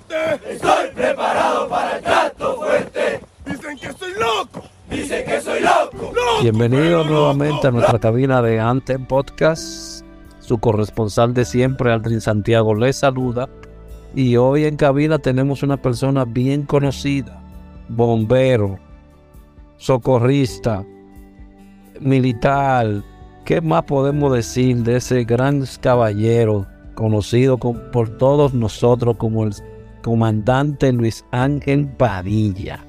Fuerte! ¡Estoy preparado para el trato fuerte! ¡Dicen que soy loco! ¡Dicen que soy loco! ¡Loco, Bienvenido pero nuevamente loco! a nuestra cabina de Antem Podcast. Su corresponsal de siempre, Aldrin Santiago, les saluda. Y hoy en cabina tenemos una persona bien conocida, bombero, socorrista, militar. ¿Qué más podemos decir de ese gran caballero conocido con- por todos nosotros como el comandante Luis Ángel Padilla?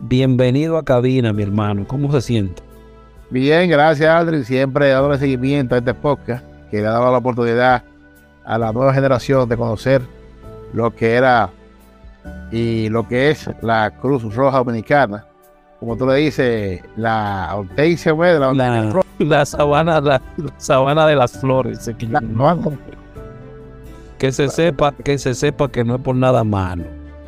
Bienvenido a cabina, mi hermano. ¿Cómo se siente? Bien, gracias Aldrin, siempre dándole seguimiento a este podcast que le ha dado la oportunidad a la nueva generación de conocer lo que era y lo que es la Cruz Roja Dominicana. Como tú le dices, la Hortensia, la, La, la sabana, la, la sabana de las flores. la- no, que se sepa, que se sepa que no es por nada malo.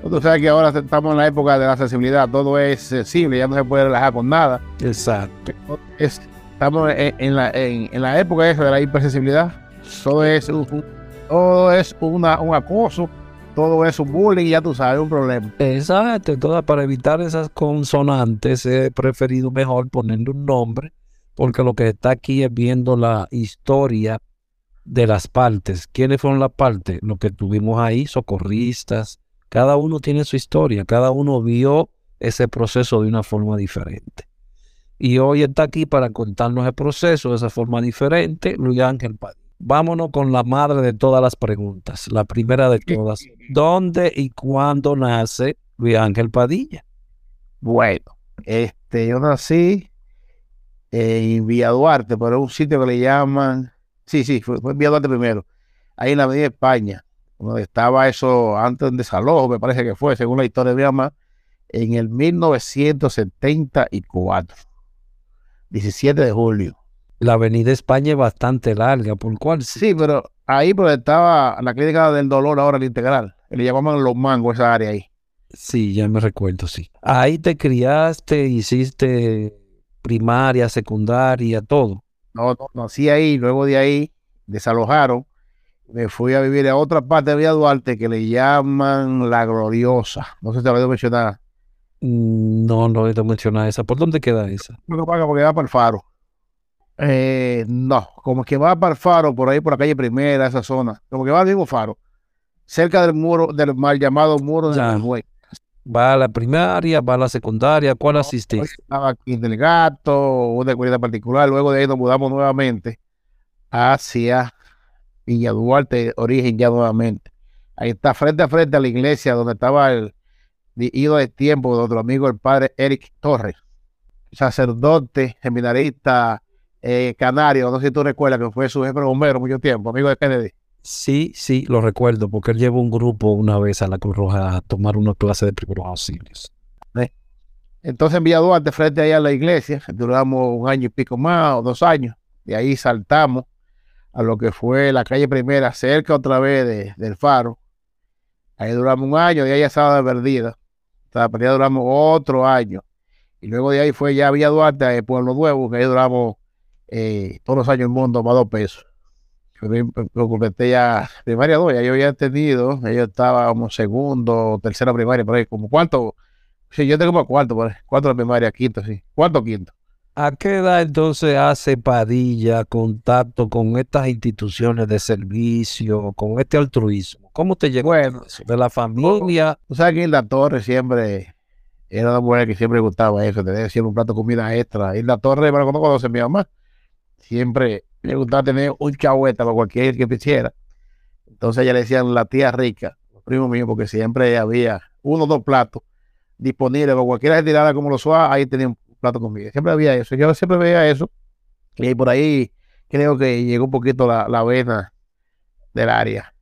Tú sabes que ahora estamos en la época de la sensibilidad, todo es sensible, ya no se puede relajar con nada. Exacto. Es- estamos en, la, en, en la época esa de la hipersensibilidad. Todo es, un, un- todo es una, un acoso, todo es un bullying, ya tú sabes, un problema. Exacto. Entonces, para evitar esas consonantes, he preferido mejor ponerle un nombre, porque lo que está aquí es viendo la historia de las partes. ¿Quiénes fueron las partes? Lo que tuvimos ahí, socorristas. Cada uno tiene su historia, cada uno vio ese proceso de una forma diferente. Y hoy está aquí para contarnos el proceso de esa forma diferente, Luis Ángel Padilla. Vámonos con la madre de todas las preguntas. La primera de todas. ¿Dónde y cuándo nace Luis Ángel Padilla? Bueno, este, yo nací en Villa Duarte, pero es un sitio que le llaman, sí, sí, fue, fue en Villa Duarte primero, ahí en la Avenida España, donde estaba eso antes de desalojo, me parece que fue, según la historia de mi mamá, en el 1974, 17 de julio. La avenida España es bastante larga, por cual sí. Pero ahí pues estaba la clínica del dolor ahora, la integral, le llamaban los mangos, esa área ahí. Sí, ya me recuerdo, sí. Ahí te criaste, hiciste primaria, secundaria, todo. No, no, nací ahí, luego de ahí desalojaron. Me fui a vivir a otra parte de Villa Duarte que le llaman La Gloriosa. No sé si te lo he mencionar. Mm, No, no he de mencionar esa. ¿Por dónde queda esa? Creo que paga porque va para el faro. Eh, no, como que va para el faro, por ahí por la calle primera, esa zona. Como que va al mismo faro. Cerca del muro, del mal llamado muro de Ya. Va a la primaria, va a la secundaria. ¿Cuál asististe? Estaba aquí en el gato, una escuela particular. Luego de ahí nos mudamos nuevamente hacia Villa Duarte, origen ya nuevamente. Ahí está frente a frente a la iglesia donde estaba el ido de tiempo de nuestro amigo el padre Eric Torres, sacerdote, seminarista, eh, canario, no sé si tú recuerdas que fue su jefe bombero mucho tiempo, amigo de Kennedy. Sí, sí, lo recuerdo, porque él llevó un grupo una vez a la Cruz Roja a tomar una clase de primeros auxilios. Entonces en Villa Duarte, frente ahí a la iglesia, duramos un año y pico más o dos años. Y ahí saltamos a lo que fue la calle primera, cerca otra vez de- del faro. Ahí duramos un año, de ahí ya estaba perdida. Estaba perdida, duramos otro año. Y luego de ahí fue ya Villa Duarte, a Pueblo Nuevo, que ahí duramos eh, todos los años el mundo más dos pesos. Me completé ya primaria dos, ya yo había entendido, yo estaba como segundo, tercera primaria, por ahí, como cuarto, sí, yo tengo como cuarto, por ahí, cuarto de primaria, quinto, sí, cuarto, quinto. ¿A qué edad entonces hace Padilla contacto con estas instituciones de servicio, con este altruismo? ¿Cómo te llegó Bueno? ¿De la familia? Tú sabes que Hilda Torres siempre era una mujer que siempre gustaba eso, tener siempre un plato de comida extra. Hilda Torres, bueno, cuando conoce mi mamá, siempre le gustaba tener un chahueta para cualquier que quisiera. Entonces ella le decían la tía rica, los primos míos, porque siempre había uno o dos platos disponibles para cualquiera que tirara como los suave, ahí tenía un plato comida. Siempre había eso. Yo siempre veía eso. Y por ahí creo que llegó un poquito la, la vena del área.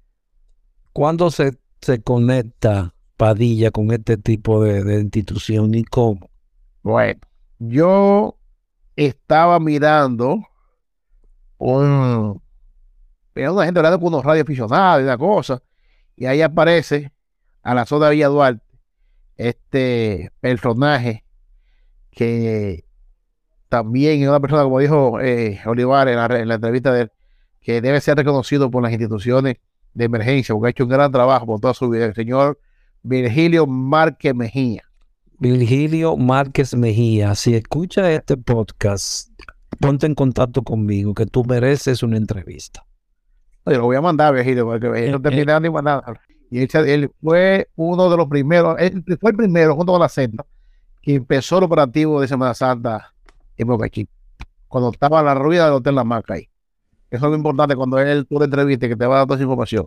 ¿Cuándo se, se conecta Padilla con este tipo de, de institución y cómo? Bueno, yo estaba mirando un, una gente hablando con unos radioaficionados y una cosa, y ahí aparece a la zona de Villa Duarte este personaje que también es una persona, como dijo eh, Olivar en la, en la entrevista de él, que debe ser reconocido por las instituciones de emergencia, porque ha hecho un gran trabajo por toda su vida, el señor Virgilio Márquez Mejía. Virgilio Márquez Mejía, si escucha este podcast, ponte en contacto conmigo, que tú mereces una entrevista. Yo lo voy a mandar, Virgilio, porque él no Eh, termina ni mandar. Y él, fue uno de los primeros, él fue el primero, junto con la Senda, que empezó el operativo de Semana Santa en Boca Chica, cuando estaba la ruina del Hotel La Maca ahí. Eso es lo importante cuando él tú le entrevista que te va a dar toda esa información.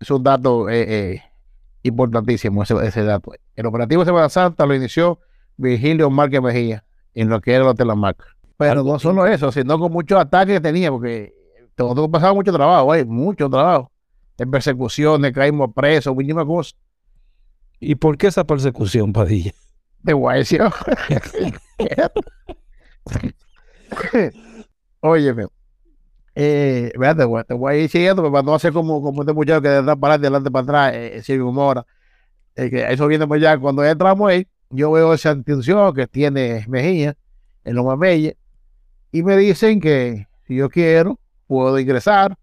Es un dato eh, eh, importantísimo ese, ese dato. El operativo de Semana Santa lo inició Virgilio Márquez Mejía en lo que era el Hotel La Maca. Pero no solo eso, sino con muchos ataques que tenía, porque nosotros pasaba mucho trabajo, hay mucho trabajo. En persecuciones, caímos presos, muchísimas cosas. ¿Y por qué esa persecución, Padilla? De guaycio. Óyeme. Eh, vea, te voy, te voy a ir siguiendo pero para no hacer como, como este muchacho que de atrás para adelante, de adelante para atrás, eh, Silvio Mora. Eh, que eso viene pues ya cuando entramos ahí, yo veo esa institución que tiene Mejía, en Loma Bella, y me dicen que si yo quiero, puedo ingresar.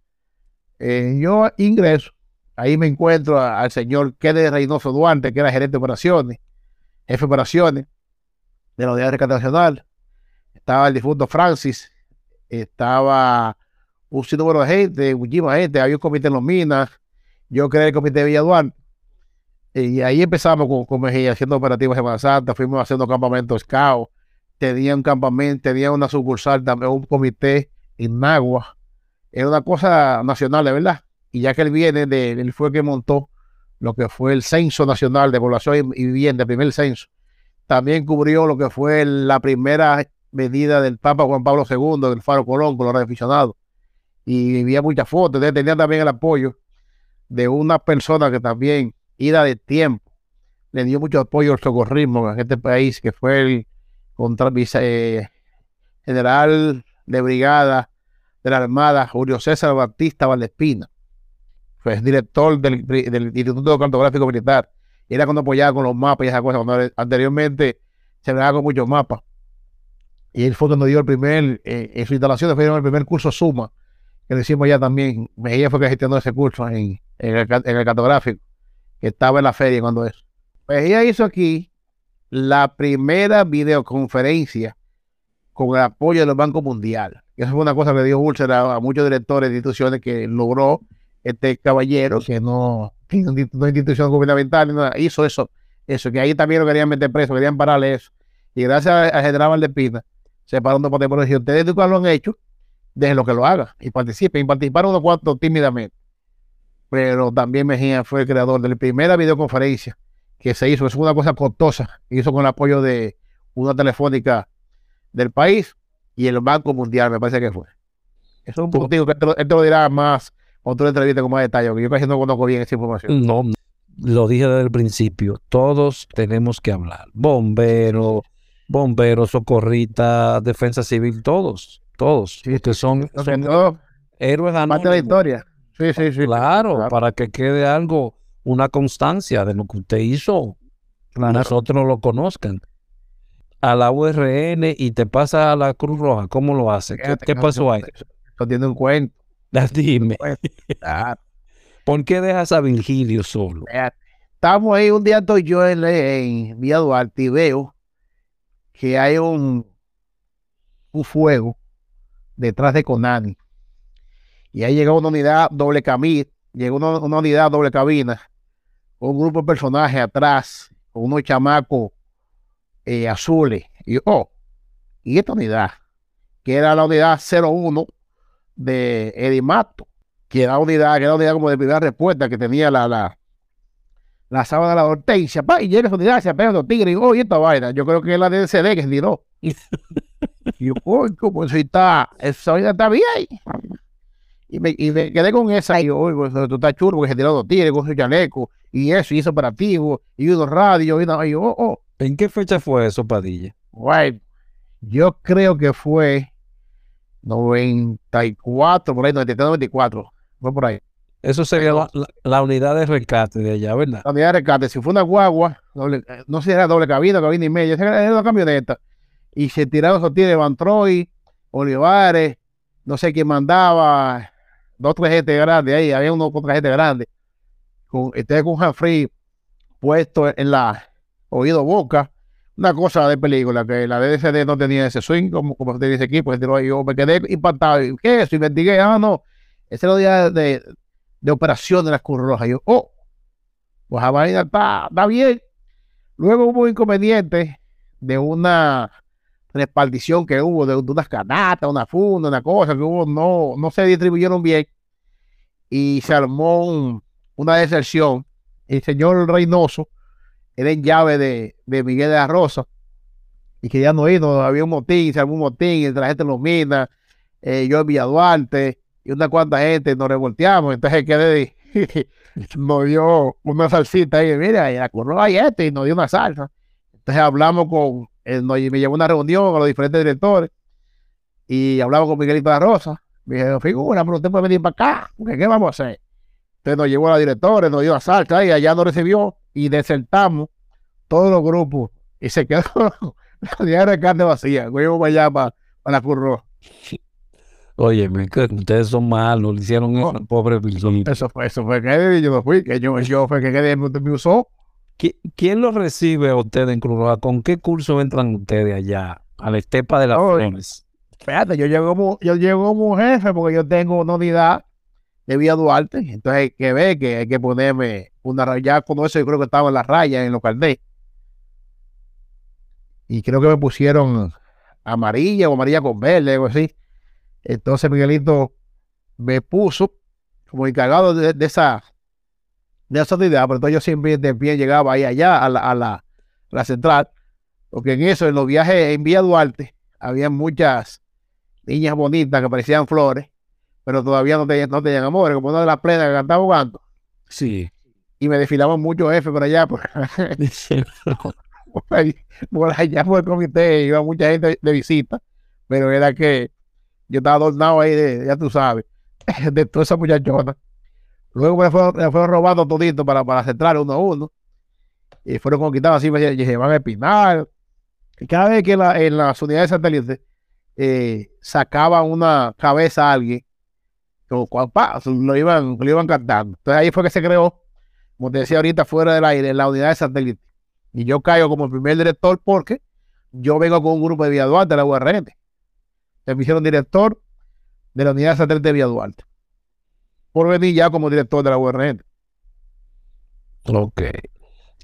Eh, yo ingreso. Ahí me encuentro al señor Kennedy Reynoso Duarte, que era gerente de operaciones, jefe de operaciones de la Unidad de Rescate Nacional. Estaba el difunto Francis, estaba un sinnúmero de gente, muchísima gente, había un comité en los minas, yo creé el comité de Villa Duarte. Y ahí empezamos con, con Mejía haciendo operativos Santa, fuimos haciendo campamentos scout, tenía un campamento, tenía una sucursal también, un comité en Nagua. Era una cosa nacional, de verdad. Y ya que él viene, de, él fue el que montó lo que fue el Censo Nacional de Población y Vivienda, el primer censo. También cubrió lo que fue la primera medida del Papa Juan Pablo II, del Faro Colón, con los aficionados. Y había muchas fotos. Entonces, tenía también el apoyo de una persona que también, ida de tiempo, le dio mucho apoyo al socorrismo en este país, que fue el contra, eh, general de brigada de la Armada, Julio César Batista Valdespina. Fue director del, Instituto Cartográfico Militar. Y era cuando apoyaba con los mapas y esas cosas. Cuando anteriormente se veía con muchos mapas. Y él fue cuando dio el primer, eh, en su instalación, fue el primer curso Suma, que lo hicimos ya también. Mejía fue que gestionó ese curso en, el, en el cartográfico, que estaba en la feria cuando eso. Mejía hizo aquí la primera videoconferencia con el apoyo del Banco Mundial. Y Eso fue una cosa que dio úlcera a muchos directores de instituciones que logró este caballero, que no, que no institución gubernamental, nada, hizo eso, eso, que ahí también lo querían meter preso, querían pararle eso. Y gracias a- al general Valdespina, se paró un debate por decir, ustedes nunca lo han hecho, déjenlo que lo haga y participen. Y participaron unos cuantos tímidamente. Pero también Mejía fue el creador de la primera videoconferencia que se hizo, es una cosa costosa, hizo con el apoyo de una telefónica del país y el Banco Mundial, me parece que fue. Eso es un punto que él te, lo, él te lo dirá más otra entrevista con más detalle, porque yo casi no conozco bien esa información. No, lo dije desde el principio, todos tenemos que hablar. Bomberos, bomberos, socorristas, defensa civil, todos, todos. Sí, que son, Lo que son no, héroes parte de la anónimos. historia. Sí, sí, sí. Claro, claro. para que quede algo, una constancia de lo que usted hizo, Claro. nosotros lo conozcan. A la URN y te pasa a la Cruz Roja, ¿cómo lo hace? ¿Qué, pasó ahí? Tiene un cuento. Dime, Claro. ¿por qué dejas a Virgilio solo? Estamos ahí, un día estoy yo en, en Villa Duarte y veo que hay un, un fuego detrás de Conani. Y ahí llegó una unidad doble camino, llegó una, una unidad doble cabina, un grupo de personajes atrás, con unos chamacos eh, azules. Y yo, oh, y esta unidad, que era la unidad 01 de Edimato, que era unidad, que era unidad como de primera respuesta que tenía la, la, la sábana de la hortensia, pa, y llega esa unidad, se pegan los tigres, y oh, y esta vaina, yo creo que es la DCD que se tiró. y yo, uy, como eso está, esa vaina está bien. Y me, y me quedé con esa, y yo, pues, tú estás chulo porque se tiró dos tigres con su chaleco, y eso, y hizo operativo, y unos radios, y, una, y yo, oh, oh, ¿En qué fecha fue eso, Padilla? bueno, yo creo que fue 94, por ahí, 93, 94, fue por ahí. Eso sería la, la- la unidad de rescate de allá, ¿verdad? la unidad de rescate, si fue una guagua, doble- eh, no sé si era doble cabina, cabina y media, era una camioneta, y se tiraron esos tigres, Van Troy, Olivares, no sé quién mandaba, dos, tres gente grandes ahí, había uno con otra gente grande, con, este con Humphrey puesto en la oído boca, una cosa de película, que la DCD no tenía ese swing, como, como equipo, se tiró ahí, yo me quedé impactado, ¿qué es eso? Investigué, ah, no, ese era el día de, de operación de las Cruz Rojas, yo, oh, pues la vaina está, está bien. Luego hubo un inconveniente de una repartición que hubo de, unas canastas, una funda, una cosa que hubo, no, no se distribuyeron bien y se armó un- una deserción. El señor Reynoso era en llave de, de Miguel de la Rosa y que no no había un motín, se armó un motín entre la gente de los minas, eh, yo en Villa Duarte y una cuanta gente nos revolteamos, entonces quedé nos dio una salsita ahí, mira, y la curro ahí este, y nos dio una salsa. Entonces hablamos con, él nos- me llevó una reunión con los diferentes directores y hablamos con Miguelito de la Rosa. Me dije, figura, pero usted puede venir para acá, ¿qué vamos a hacer? Entonces nos llevó a la directora, nos dio la salsa y allá nos recibió y desertamos todos los grupos y se quedó la diaria de carne vacía. Fuimos para allá, para, para la curro. Oye, ustedes son malos, le hicieron eso al pobre Virgilio. Eso fue, eso fue que yo no fui, que yo, yo fue que quedé, me, usó. ¿Qui- ¿Quién los recibe a ustedes en Cruz Roja? ¿Con qué curso entran ustedes allá? A la estepa de las Oye. flores. Fíjate, yo llego como, yo llego como jefe porque yo tengo una unidad de Vía Duarte. Entonces hay que ver que hay que ponerme una raya. Cuando eso yo creo que estaba en la raya, en los caldés. Y creo que me pusieron amarilla o amarilla con verde, algo así. Entonces Miguelito me puso como encargado de, esa de esa unidad, pero entonces yo siempre de pie llegaba ahí allá a la, a la, la central, porque en eso, en los viajes en Vía Duarte, había muchas niñas bonitas que parecían flores, pero todavía no tenían, no tenían amores, como una de las plenas que cantaba jugando. Sí. Y me desfilaban muchos F por allá, por, por allá por el comité, iba mucha gente de visita, pero era que yo estaba adornado ahí, de, ya tú sabes, de toda esa muchachona. Luego me fueron, me fueron robando todito para, para centrar uno a uno. Y fueron conquistados así, me llevaban a Espinar. Y cada vez que la- en las unidades satélites eh, sacaban una cabeza a alguien, lo, iban, lo iban cantando. Entonces ahí fue que se creó, como te decía ahorita, fuera del aire, la unidad de satélite. Y yo caigo como el primer director porque yo vengo con un grupo de Villa Duarte de la URN. Entonces me hicieron director de la unidad de satélite de Villa Duarte. Por venir ya como director de la URN. Ok.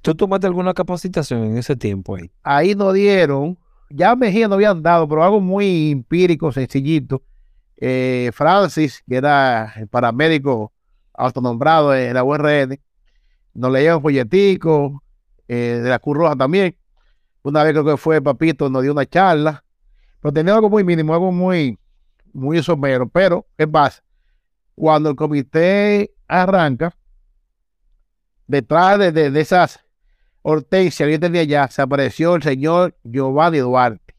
¿Tú tomaste alguna capacitación en ese tiempo ahí? ahí nos dieron, ya Mejía no habían dado, pero algo muy empírico, sencillito. Eh, Francis, que era el paramédico autonombrado en la URN, nos leía un folletico eh, de la Cruz Roja también. Una vez creo que fue Papito, nos dio una charla, pero tenía algo muy mínimo, algo muy, muy somero. Pero, ¿qué pasa? Cuando el comité arranca, detrás de, de, de esas hortensias que tenía allá, se apareció el señor Giovanni Duarte.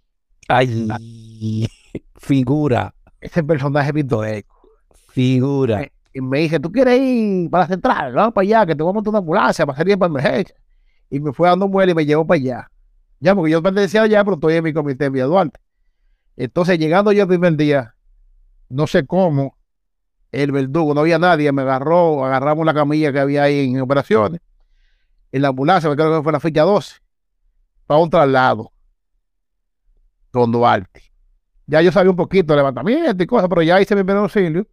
Ay, figura, Ese personaje pintoresco. figura. Y me dice, ¿tú quieres ir para la central? Vamos para allá, que te voy a montar una ambulancia para salir para emergencia. Y me fue dando muela y me llevó para allá. Ya, porque yo pertenecía allá, pero estoy en mi comité en Villa Duarte. Entonces, llegando yo el primer día, no sé cómo, el verdugo, no había nadie, me agarró, agarramos la camilla que había ahí en operaciones, en la ambulancia, me creo que fue la fecha 12, para un traslado con Duarte. Ya yo sabía un poquito de levantamiento y cosas, pero ya hice mi primer auxilio,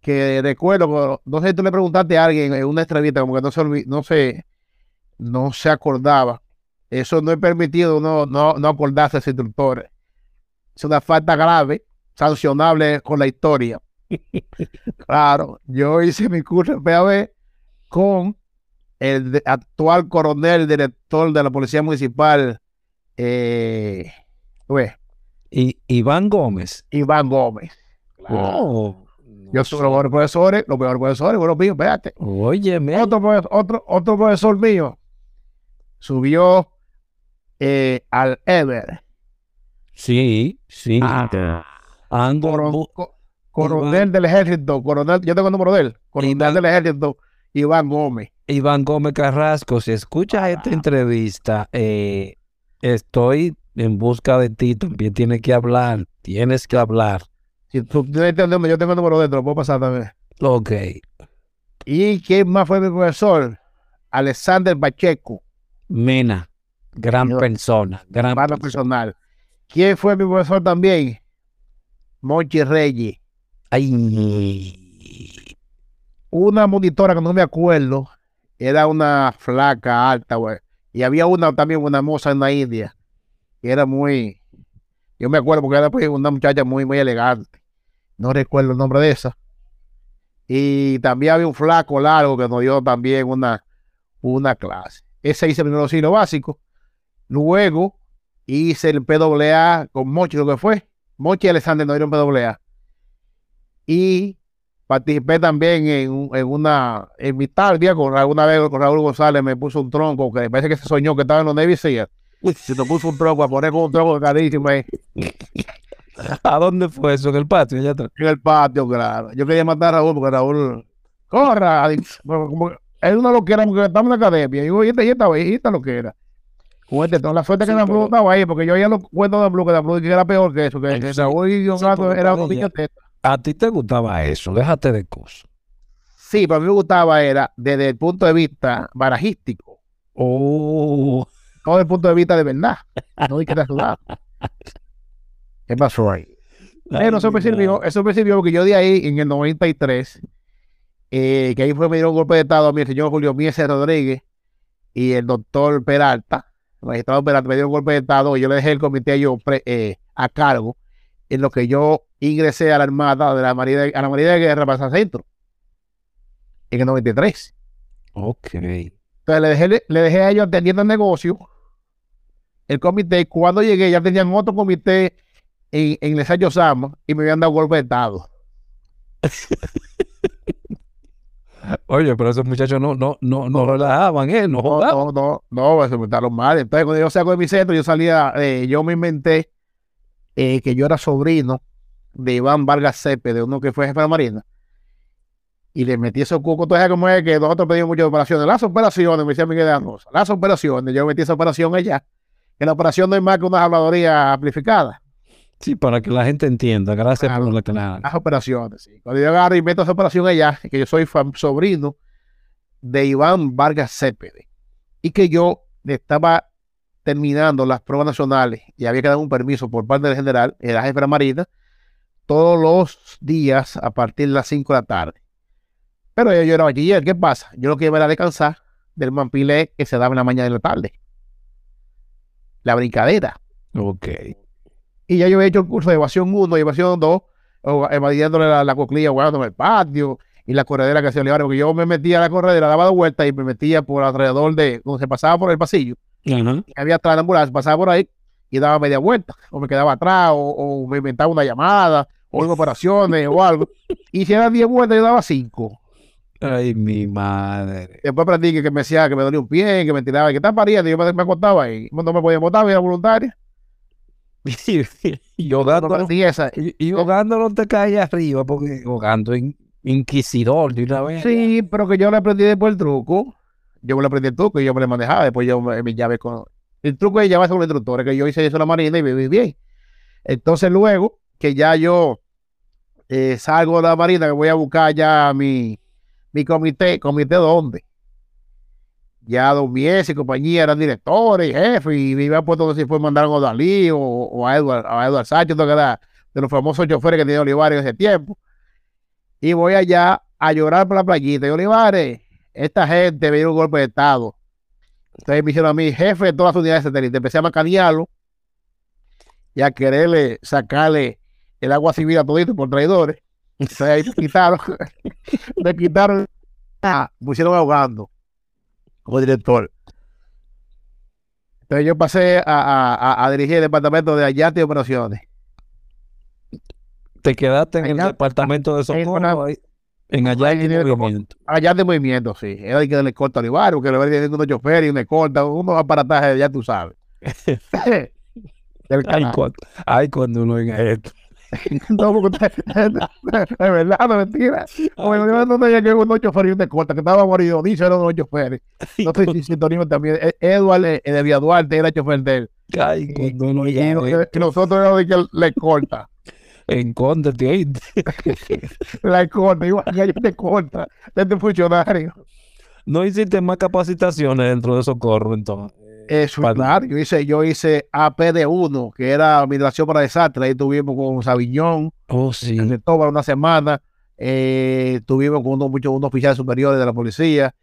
que recuerdo, no sé si tú le preguntaste a alguien en una entrevista, como que no se, no se, no se acordaba. Eso no es permitido, no, no, no acordarse de ese instructor. Es una falta grave, sancionable con la historia. claro, yo hice mi curso en PAB con el actual coronel, director de la Policía Municipal, eh, pues, Y Iván Gómez. Iván Gómez. Oh, Yo tuve los mejores profesores, los mejores profesores, bueno, míos, espérate. Óyeme. Otro, profe- otro, otro profesor mío subió eh, al Ever, Sí, sí. Co- coronel del ejército, coronel, yo tengo el número de él, coronel Iván- del ejército, Iván Gómez. Iván Gómez Carrasco, si escuchas esta entrevista, eh, estoy en busca de ti, también tienes que hablar, tienes que hablar. Si tú tienes yo tengo el número de él, te lo puedo pasar también. Ok, ¿Y quién más fue mi profesor? Alexander Pacheco, Mena, gran persona, gran persona. personal. ¿Quién fue mi profesor también? Monchi Reyes. Ay, una monitora que no me acuerdo, era una flaca, alta, güey. Y había una también, una moza en la India, que era muy, yo me acuerdo porque era pues, una muchacha muy, muy elegante. No recuerdo el nombre de esa. Y también había un flaco largo que nos dio también una, una clase. Ese hice el primer auxilio básico. Luego hice el PWA con Mochi, lo que fue. Mochi y Alexander nos dieron PWA. Y participé también en, en una, en mi tarde con alguna vez con Raúl González me puso un tronco que parece que se soñó que estaba en los Navy Seals. Se te puso un tronco a poner con un tronco carísimo ahí ¿a dónde fue eso? En el patio, allá atrás. en el patio, claro. Yo quería matar a Raúl porque Raúl, corra, es una loquera porque estamos en la academia. Y yo, y esta, y esta, y esta loquera. Tono. La suerte que me pero- estaba ahí, porque yo oía los cuentos de Blue, que de Blue que era peor que eso, que, Raúl y Don sí, Gato era un niño teta. A ti te gustaba eso, déjate de cosas. Sí, pero a mí me gustaba era desde el punto de vista barajístico. Oh, no desde el punto de vista de verdad. No de que te ayudar. ¿Qué pasó ahí? Pero eso me sirvió, eso me sirvió porque yo de ahí en el 93, eh, que ahí fue me dieron un golpe de estado a mí el señor Julio Mieses Rodríguez y el doctor Peralta, el magistrado Peralta me dio un golpe de estado y yo le dejé el comité yo pre- eh, a cargo en lo que yo ingresé a la Armada de la Marina, a la Marina de Guerra para San Centro en el 93. ok. Entonces le dejé, le dejé a ellos atendiendo el negocio, el comité, cuando llegué ya tenían otro comité en, en el ensayo Sama y me habían dado golpe de estado. Oye, pero esos muchachos no, no, no, no relajaban, ¿eh? No No, no, no, no, se me estaron mal. Entonces cuando yo salgo de mi centro, yo salía, eh, yo me inventé eh, que yo era sobrino de Iván Vargas Cepe, de uno que fue jefe de la Marina. Y le metí esos cucos, sabes cómo es que nosotros pedimos muchas operaciones. Las operaciones, me decía Miguel de las operaciones, yo metí esa operación allá. Que la operación no es más que una habladoría amplificada. Sí, para que la gente entienda. Gracias Claro. por la clara. Las operaciones, sí. Cuando yo agarro y meto esa operación allá, que yo soy sobrino de Iván Vargas Cepede, y que yo estaba terminando las pruebas nacionales y había que dar un permiso por parte del general, el jefe de la Marina, todos los días a partir de las 5 de la tarde. Pero yo, yo era bachiller, ¿qué pasa? Yo lo que iba era descansar del mampilé que se daba en la mañana y en la tarde. La brincadera. Ok. Y ya yo he hecho el curso de evasión 1 y evasión 2, o evadiéndole la, la coclilla, guardándome el patio y la corredera que hacía Olivares, porque yo me metía a la corredera, daba dos vueltas y me metía por alrededor de, donde se pasaba por el pasillo, Ajá. y había atrás la ambulancia, pasaba por ahí y daba media vuelta, o me quedaba atrás, o, o me inventaba una llamada, o en operaciones o algo. Y si eran 10 vueltas, yo daba 5. Ay, mi madre. Después aprendí que, que me decía que me dolía un pie, que me tiraba, que estaba pariendo, y yo me, me acostaba y no me podía botar, era voluntaria. y ahogando, Aprendí esa. y, y no te caes arriba, porque ahogando in- inquisidor de una vez. Sí, pero que yo le aprendí después el truco. Yo me lo aprendí el truco y yo me lo manejaba. Después yo me, mi llave con. El truco es llamarse con los instructores, que yo hice eso en la marina y viví bien. Entonces, luego que ya yo eh, salgo de la marina, que voy a buscar ya mi, mi comité, comité dónde. Ya Don Mies y compañía eran directores y jefes, y me iban puesto si fue mandaron a Dalí o, o a Edward, a Edward Sánchez, que de los famosos choferes que tenía Olivares en ese tiempo. Y voy allá a llorar por la playita. Y Olivares, esta gente me dio un golpe de estado. Entonces me hicieron a mí jefe de todas las unidades satélites. Empecé a macanearlo y a quererle sacarle el agua civil a todito por traidores. Entonces ahí me quitaron, me quitaron, pusieron ahogando como director. Entonces yo pasé a, a- a- a dirigir el departamento de Ayate y Operaciones. Te quedaste en el departamento de socorro, ahí, en en el- movimiento. allá de movimiento, sí. Era el que le corta a Olivares, porque Olivares tiene unos choferes y una escolta, unos aparatajes, ya tú sabes. Ay, cuando, ay, cuando uno oiga esto. No, porque usted- es verdad, no es mentira. Como Olivares no tenía que unos choferes y una escolta, que estaba morido, dice eran unos choferes. No sé si sintonía también. E- Edward eh, de Vía Duarte era chofer de él. Ay, cuando esto. y nosotros éramos de que le escolta. Encóndete ahí. La escolta, igual que ellos te corta, desde funcionario. No hiciste más capacitaciones dentro de socorro, entonces. Para- claro. Yo hice, yo hice APD1, que era migración para desastres. Ahí estuvimos con Sabiñón, Oh, sí. en el Toba una semana. Eh, estuvimos con unos, muchos, unos oficiales superiores de la policía.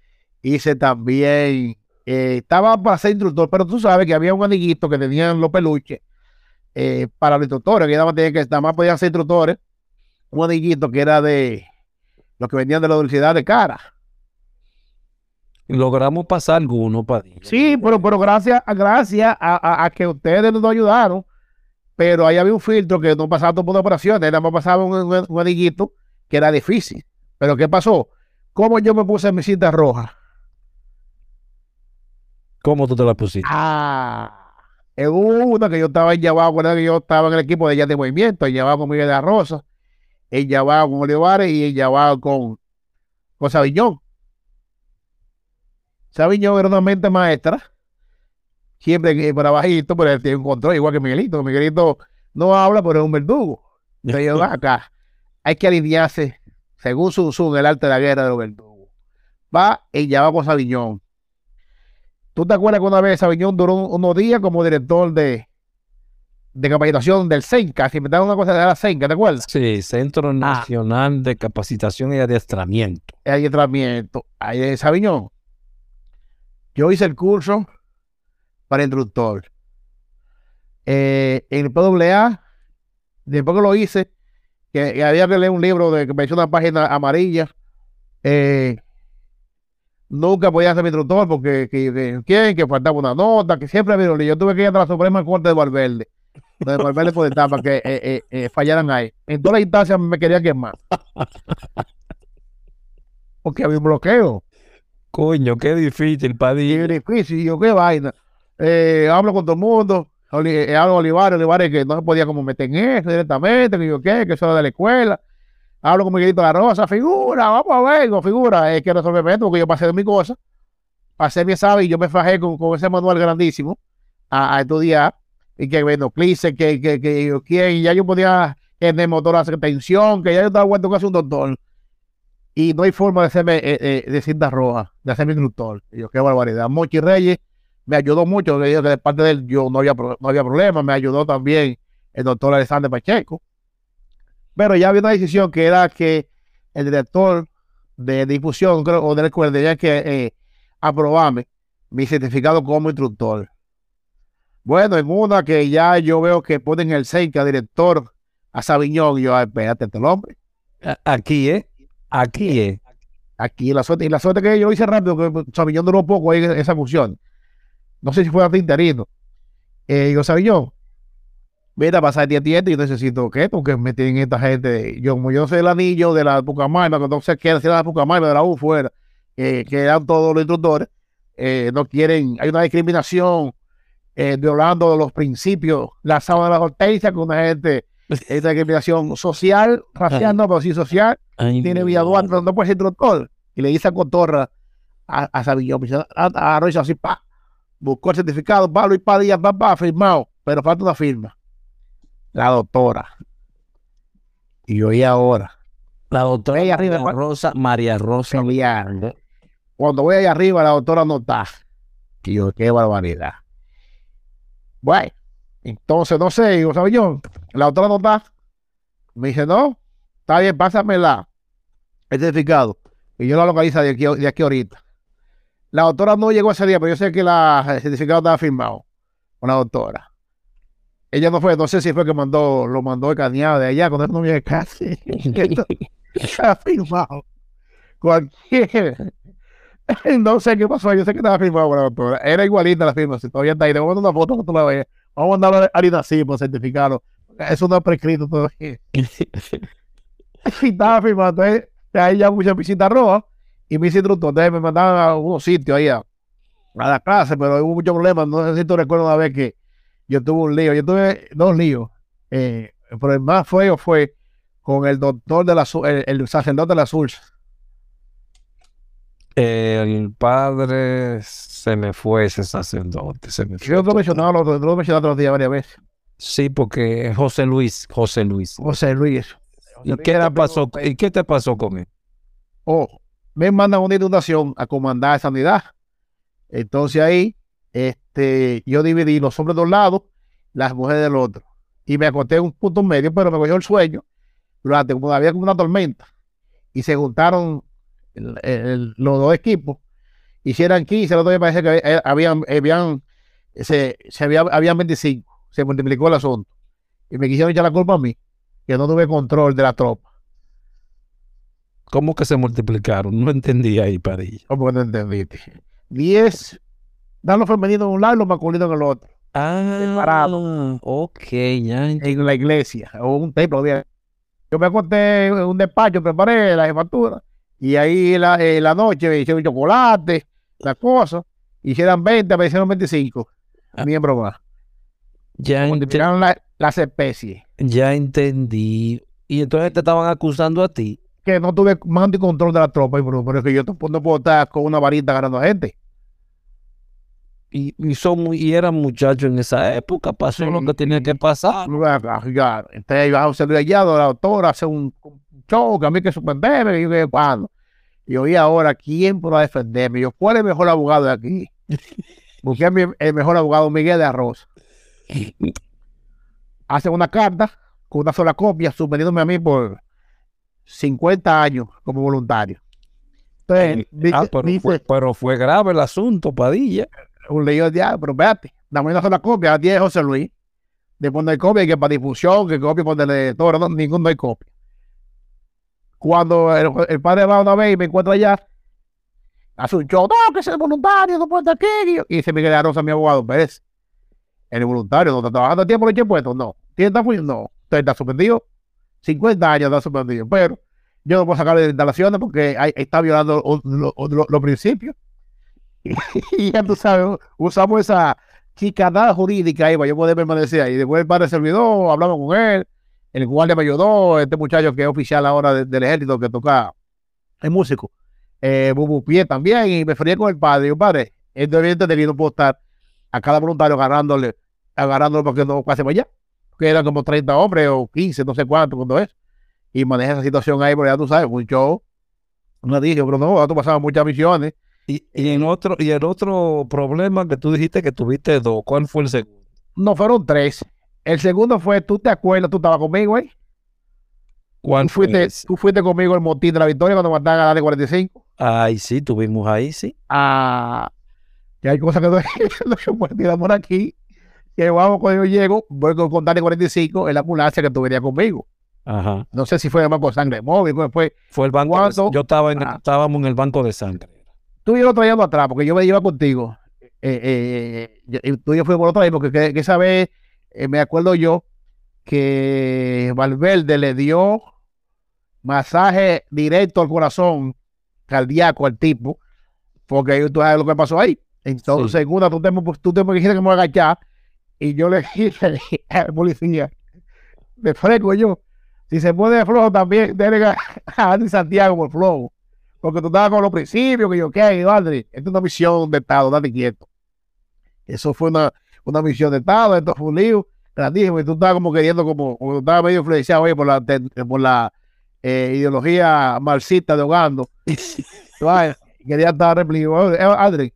Hice también, eh, estaba para ser instructor, pero tú sabes que había un amiguito que tenían los peluches eh, para los instructores, que nada más, tenían que, nada más podían ser instructores. Un amiguito que era de los que venían de la Universidad de Cara. Logramos pasar algunos, Padilla. Sí, pero, pero gracias, gracias a, a- a que ustedes nos ayudaron, pero ahí había un filtro que no pasaba todo por operaciones, nada más pasaba un, un, un anillito que era difícil. Pero ¿qué pasó? ¿Cómo yo me puse mi cinta roja? ¿Cómo tú te la pusiste? Ah, en una que yo estaba en acuérdate que yo estaba en el equipo de ya de movimiento, en Yabao con Miguel de la Rosa, en Yabao con Olivares y en Yabao con, con Sabiñón. Sabiñón era una mente maestra, siempre que para bajito, pero él tiene un control, igual que Miguelito. Miguelito no habla, pero es un verdugo. Entonces yo, "Ven acá, hay que alinearse según Sun Tzu, el arte de la guerra de los verdugos. Va en Yabao con Sabiñón. ¿Tú te acuerdas que una vez Sabiñón duró un- unos días como director de, de capacitación del CENCA? Si me inventaron una cosa de la CENCA, ¿te acuerdas? Sí, Centro Ah. Nacional de Capacitación y Adiestramiento. El adiestramiento. Ahí en Sabiñón. Yo hice el curso para instructor. Eh, en el PWA, después que lo hice, que, había que leer un libro de que me hizo una página amarilla. eh, nunca podía ser mi instructor porque que, que, que faltaba una nota, que siempre había. Yo tuve que ir a la Suprema Corte de Valverde. De Valverde por para que eh, fallaran ahí. En todas las instancias me querían quemar. Porque había un bloqueo. Coño, qué difícil, Padilla. es difícil, yo, qué vaina. Eh, hablo con todo el mundo, eh, hablo con Olivares, Olivares que no se podía como meter en eso directamente, que yo qué, que eso era de la escuela. Hablo con Miguelito la Rosa, figura, vamos a ver, digo, figura, es que resolverme esto, porque yo pasé de mi cosa, pasé mi examen y yo me fajé con, con ese manual grandísimo a, estudiar, y que bueno, Plice, que, que, que yo quién, y ya yo podía en el motor hacer tensión, que ya yo estaba vuelto casi un doctor. Y no hay forma de hacerme eh, eh, de cinta roja, de hacerme instructor. Y yo, qué barbaridad. Mochi Reyes me ayudó mucho, de parte de él yo no había, no había problema. Me ayudó también el doctor Alexander Pacheco. Pero ya había una decisión que era que el director de difusión creo, o de la escuela tenía que eh, aprobarme mi certificado como instructor. Bueno, en una que ya yo veo que ponen el CENCA director a Sabiñón, y yo, "Ay, espérate, este hombre. Aquí, ¿eh? Aquí, ¿eh? Aquí la suerte, y la suerte que yo lo hice rápido, que Sabiñón duró poco ahí esa función. No sé si fue a interino. Eh, digo, Sabiñón, mira, pasa de tiempo yo necesito que porque me tienen esta gente, yo como yo soy el anillo de la Pucamayma, que no se quiere hacer la Pucamayma de la U fuera, eh, que eran todos los instructores, eh, no quieren, hay una discriminación, eh, violando los principios, la sábana de la hortensia con una gente, esta discriminación social, racial, no, pero sí social, Ay, tiene mi Villa Duarte, madre. no puede ser instructor, y le dice a Cotorra, a, a Sabillón, a, a Rocha así, pa, buscó el certificado, Pablo y Padilla, pa, pa, firmado, pero falta una firma. La doctora. Y yo, y ahora, La doctora arriba, María. Rosa, María Rosa. Cuando voy allá arriba, la doctora no está. Y yo, qué barbaridad. Bueno, entonces, no sé, digo, ¿sabes yo? La doctora no está. Me dice, no, está bien, pásamela. El certificado. Y yo la localizo de aquí, de aquí ahorita. La doctora no llegó ese día, pero yo sé que la, el certificado estaba firmado con la doctora. Ella no fue, no sé si fue que mandó, lo mandó escaneado de allá, cuando no viene casi. Estaba firmado. Cualquier. No sé qué pasó, yo sé que estaba firmado por la doctora. Era igualita la firma, si todavía está ahí. Te voy a mandar una foto que tú la veas. Vamos a mandarlo a Arina sí por certificarlo. Eso no es prescrito todavía. Y estaba firmado. Entonces, ahí ya mucha visita roja y mis instructores. Entonces me mandaban a unos sitios ahí a, a la clase, pero hubo muchos problemas. No sé si tú recuerdas una vez que yo tuve un lío. Yo tuve dos líos. Eh, pero el más feo fue con el doctor de la el, el sacerdote de la Sulsa. El padre se me fue ese sacerdote. Se me fue Yo lo he mencionado los otros- lo he mencionado otros días varias veces. Sí, porque José Luis, José Luis. José Luis. ¿Y qué te pasó? ¿Y qué te pasó con él? Oh, me mandan una inundación a comandar sanidad. Entonces ahí, este, yo dividí los hombres de un lado, las mujeres del otro. Y me acosté en un punto medio, pero me cogió el sueño. Durante, como había como una tormenta. Y se juntaron el- el- los dos equipos. Hicieran 15, el otro día parece que eh, habían, habían, se, se había, habían 25. Se multiplicó el asunto. Y me quisieron echar la culpa a mí, que no tuve control de la tropa. ¿Cómo que se multiplicaron? No entendí ahí, Padilla. ¿Cómo que no entendiste? 10, dan los femeninos en un lado y los masculinos en el otro. Ah, Separado. ok, ya En la iglesia o un templo. Yo me acosté en un despacho, preparé la jefatura. Y ahí la, en la noche me hicieron chocolate, las cosas. Hicieron 20, me hicieron 25 Ah. miembros más. ya, Multiplicaron la- las especies. ya entendí. Y entonces te estaban acusando a ti. Que no tuve mando y control de la tropa, y pero, pero es que yo no, puedo estar con una varita ganando a gente. Y, y, son, muy- y eran muchachos en esa época. Pasó lo que tenía que pasar. Ya, entonces iba a Hallado, la doctora, hace un, un show que a mí que suspenderme, y yo que cuando. Y oí ahora, ¿quién podrá defenderme? Yo, ¿cuál es el mejor abogado de aquí? Busqué el mejor abogado, Miguel de Arroz. Hace una carta con una sola copia, suspendiéndome a mí por 50 años como voluntario. Entonces, Ah, pero, dice fue, pero fue grave el asunto, Padilla. un leído ya, pero espérate, dame una sola copia, a 10 José Luis. Después no hay copia, que para difusión, que copia para el todo, no, ninguno hay copia. Cuando el, el padre va una vez y me encuentra allá, hace un show, no, que es voluntario, no puede estar aquí. Y, y dice Miguel Arosa, mi abogado, Pérez, el voluntario, no está trabajando a tiempo, le puesto, no. ¿Tiene está? No. Usted está suspendido, 50 años está suspendido, pero yo no puedo sacarle de instalaciones porque está violando los principios. y ya tú sabes, usamos esa chicanada jurídica ahí para yo poder permanecer ahí. Después el padre se olvidó, hablamos con él, el guardia me ayudó, este muchacho que es oficial ahora de- del ejército que toca, es músico, eh, Bubu Pie también, y me fríe con el padre. Y yo, padre, esto evidentemente que no puedo estar a cada voluntario agarrándole, agarrándole porque no pase para allá, que eran como 30 hombres o 15, no sé cuánto, cuando es. Y maneja esa situación ahí, porque ya tú sabes, un show. No dije, pero no, tú pasabas muchas misiones. Y, y, en otro, y el otro problema que tú dijiste que tuviste dos, ¿cuál fue el segundo? No, fueron tres. El segundo fue, ¿tú te acuerdas? Tú estabas conmigo, ¿eh? ¿Cuál Tú fuiste, tú fuiste conmigo al motín de la victoria cuando mataban a la de 45. Ay, sí, tuvimos ahí, sí. Ah, que hay cosas que no, no por aquí. Que vamos, cuando yo llego, voy con, con Dani 45 en la ambulancia que tú venías conmigo. Ajá. No sé si fue además con sangre móvil, ¿cómo fue. Fue el banco. de- ¿Cuándo? yo estaba en, Ah. estábamos en el banco de sangre. Tú y yo lo traíamos atrás, porque yo me iba contigo. Eh, eh, eh, yo- y tú y yo fuimos por otra vez, porque que, que esa vez, eh, me acuerdo yo, que Valverde le dio masaje directo al corazón cardíaco al tipo, porque tú sabes lo que pasó ahí. Entonces, Sí. segunda, tú te, tú te dijiste que me voy a agachar y yo le dije al policía, me fresco yo, si se pone flojo también, denle a a Andy Santiago por flojo, porque tú estabas con los principios, que yo, ¿qué? Andri, esta es una misión de Estado, date quieto. Eso fue una, una misión de Estado, esto fue un lío grandísimo, y tú estabas como queriendo, como, como estabas medio influenciado oye, por la, por la eh, ideología marxista de Ogando. Tú sabes, quería estar replicando, eh, Andri,